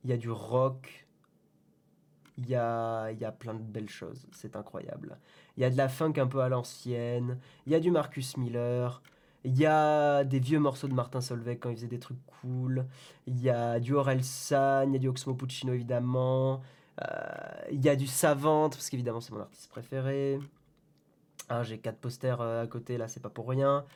Il y a du rock. Il y a, il y a plein de belles choses. C'est incroyable. Il y a de la funk un peu à l'ancienne. Il y a du Marcus Miller. Il y a des vieux morceaux de Martin Solveig quand il faisait des trucs cool. Il y a du Aurel San, il y a du Oxmo Puccino évidemment. Euh, il y a du Savante, parce qu'évidemment c'est mon artiste préféré. Ah, J'ai quatre posters euh, à côté, là c'est pas pour rien.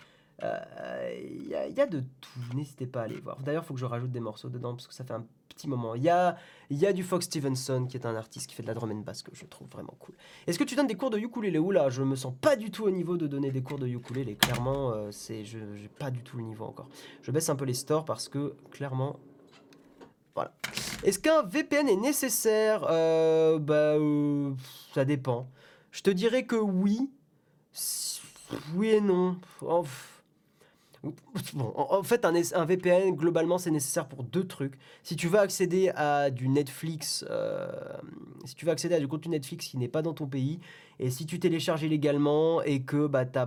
Euh, il y, a de tout, n'hésitez pas à aller voir. D'ailleurs, il faut que je rajoute des morceaux dedans parce que ça fait un petit moment. Il y a, y a du Fox Stevenson qui est un artiste qui fait de la drum and bass que je trouve vraiment cool. Est-ce que tu donnes des cours de ukulélé? Oula, je me sens pas du tout au niveau de donner des cours de ukulélé. Clairement, euh, c'est, je n'ai pas du tout le niveau encore. Je baisse un peu les stores parce que clairement, voilà. Est-ce qu'un VPN est nécessaire? Euh, Bah, ça dépend. Je te dirais que oui. Oui et non. Oh, En fait, un, VPN, globalement, c'est nécessaire pour deux trucs. Si tu veux accéder à du Netflix, euh, si tu veux accéder à du contenu Netflix qui n'est pas dans ton pays, et si tu télécharges illégalement et que bah, tu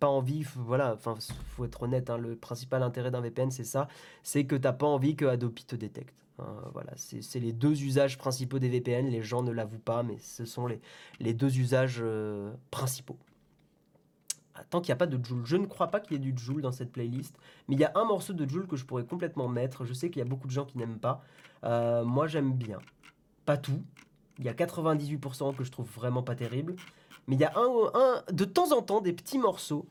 pas envie, voilà, enfin, faut être honnête, hein, le principal intérêt d'un VPN, c'est ça, c'est que tu n'as pas envie que Adobe te détecte. Hein, voilà, c'est les deux usages principaux des VPN. Les gens ne l'avouent pas, mais ce sont les, les deux usages euh, principaux tant qu'il n'y a pas de Joule. Je ne crois pas qu'il y ait du Joule dans cette playlist, mais il y a un morceau de Joule que je pourrais complètement mettre. Je sais qu'il y a beaucoup de gens qui n'aiment pas. Euh, moi, j'aime bien. Pas tout. Il y a 98% que je trouve vraiment pas terrible. Mais il y a un, un de temps en temps des petits morceaux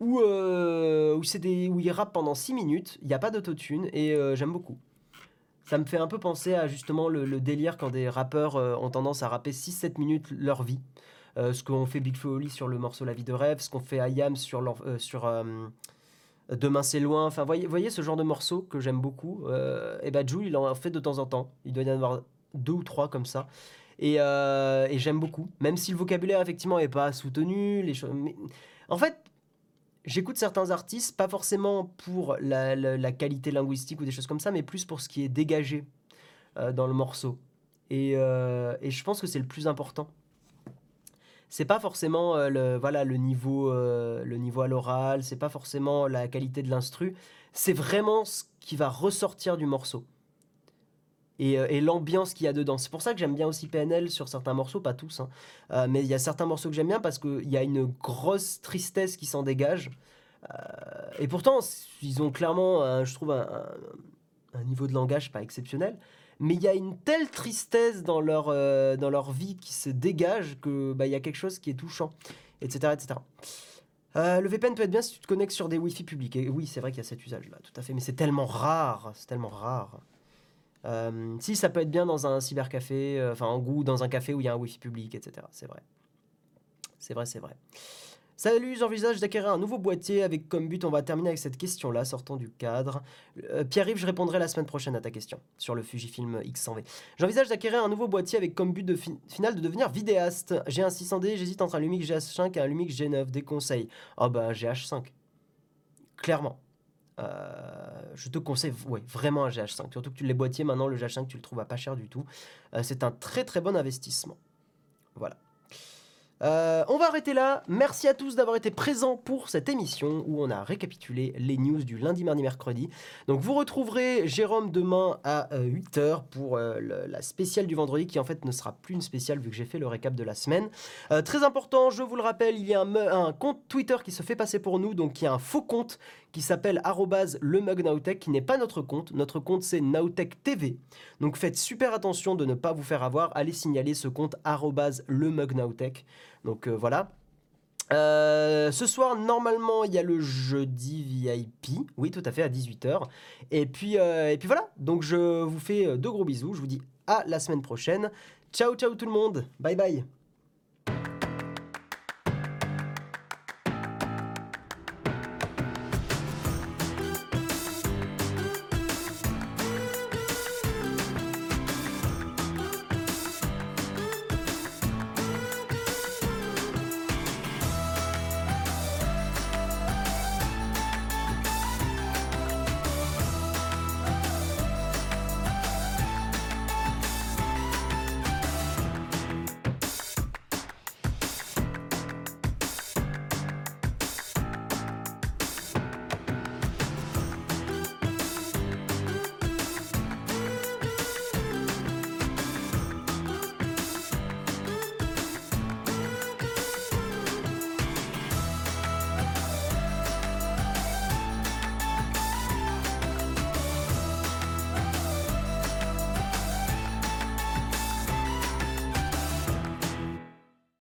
où, euh, où, des, où ils rappent pendant 6 minutes. Il n'y a pas d'autotune et euh, j'aime beaucoup. Ça me fait un peu penser à justement le, le délire quand des rappeurs ont tendance à rapper 6-7 minutes leur vie. Euh, ce qu'ont fait Big Flo Oli sur le morceau La vie de rêve, ce qu'ont fait IAM sur, euh, sur euh, Demain c'est loin. Enfin, voyez, voyez ce genre de morceau que j'aime beaucoup. et bah, Jules, il en fait de temps en temps. Il doit y en avoir deux ou trois comme ça. Et, et j'aime beaucoup. Même si le vocabulaire, effectivement, n'est pas soutenu. Les. En fait, j'écoute certains artistes, pas forcément pour la, la, qualité linguistique ou des choses comme ça, mais plus pour ce qui est dégagé dans le morceau. Et, et je pense que c'est le plus important c'est pas forcément euh, le, voilà, le, niveau, euh, le niveau à l'oral, c'est pas forcément la qualité de l'instru, c'est vraiment ce qui va ressortir du morceau. Et, euh, l'ambiance qu'il y a dedans. C'est pour ça que j'aime bien aussi PNL sur certains morceaux, pas tous, hein. mais il y a certains morceaux que j'aime bien parce qu'il y a une grosse tristesse qui s'en dégage. et pourtant, ils ont clairement, je trouve, un, niveau de langage pas exceptionnel mais il y a une telle tristesse dans leur, euh, dans leur vie qui se dégage que bah, y a quelque chose qui est touchant, etc. etc. Euh, le VPN peut être bien si tu te connectes sur des Wi-Fi publics. Et oui, c'est vrai qu'il y a cet usage-là, tout à fait. Mais c'est tellement rare, c'est tellement rare. Euh, si, ça peut être bien dans un cybercafé, enfin en goût, dans un café où il y a un Wi-Fi public, etc. C'est vrai. C'est vrai, c'est vrai. Salut, j'envisage d'acquérir un nouveau boîtier avec comme but, on va terminer avec cette question-là, sortant du cadre. Euh, Pierre-Yves, je répondrai la semaine prochaine à ta question sur le Fujifilm X100V. J'envisage d'acquérir un nouveau boîtier avec comme but final de devenir vidéaste. J'ai un 600D, j'hésite entre un Lumix GH5 et un Lumix G9. Des conseils Oh bah GH5. Clairement. Euh, je te conseille ouais, vraiment un GH5. Surtout que tu les boîtiers maintenant, le GH5 tu le trouves à pas cher du tout. Euh, c'est un très très bon investissement. Voilà. Euh, on va arrêter là. Merci à tous d'avoir été présents pour cette émission où on a récapitulé les news du lundi, mardi, mercredi. Donc vous retrouverez Jérôme demain à 8h euh, pour euh, la spéciale du vendredi qui en fait ne sera plus une spéciale vu que j'ai fait le récap de la semaine. très important, je vous le rappelle, il y a un, un, compte Twitter qui se fait passer pour nous, donc il y a un faux compte qui s'appelle le qui n'est pas notre compte. Notre compte c'est Nowtech TV. Donc faites super attention de ne pas vous faire avoir. Allez signaler ce compte le Donc euh, voilà. Euh, ce soir, normalement, il y a le jeudi VIP. Oui, tout à fait, à 18h. Et puis, euh, et puis voilà. Donc, je vous fais de gros bisous. Je vous dis à la semaine prochaine. Ciao, ciao tout le monde. Bye bye.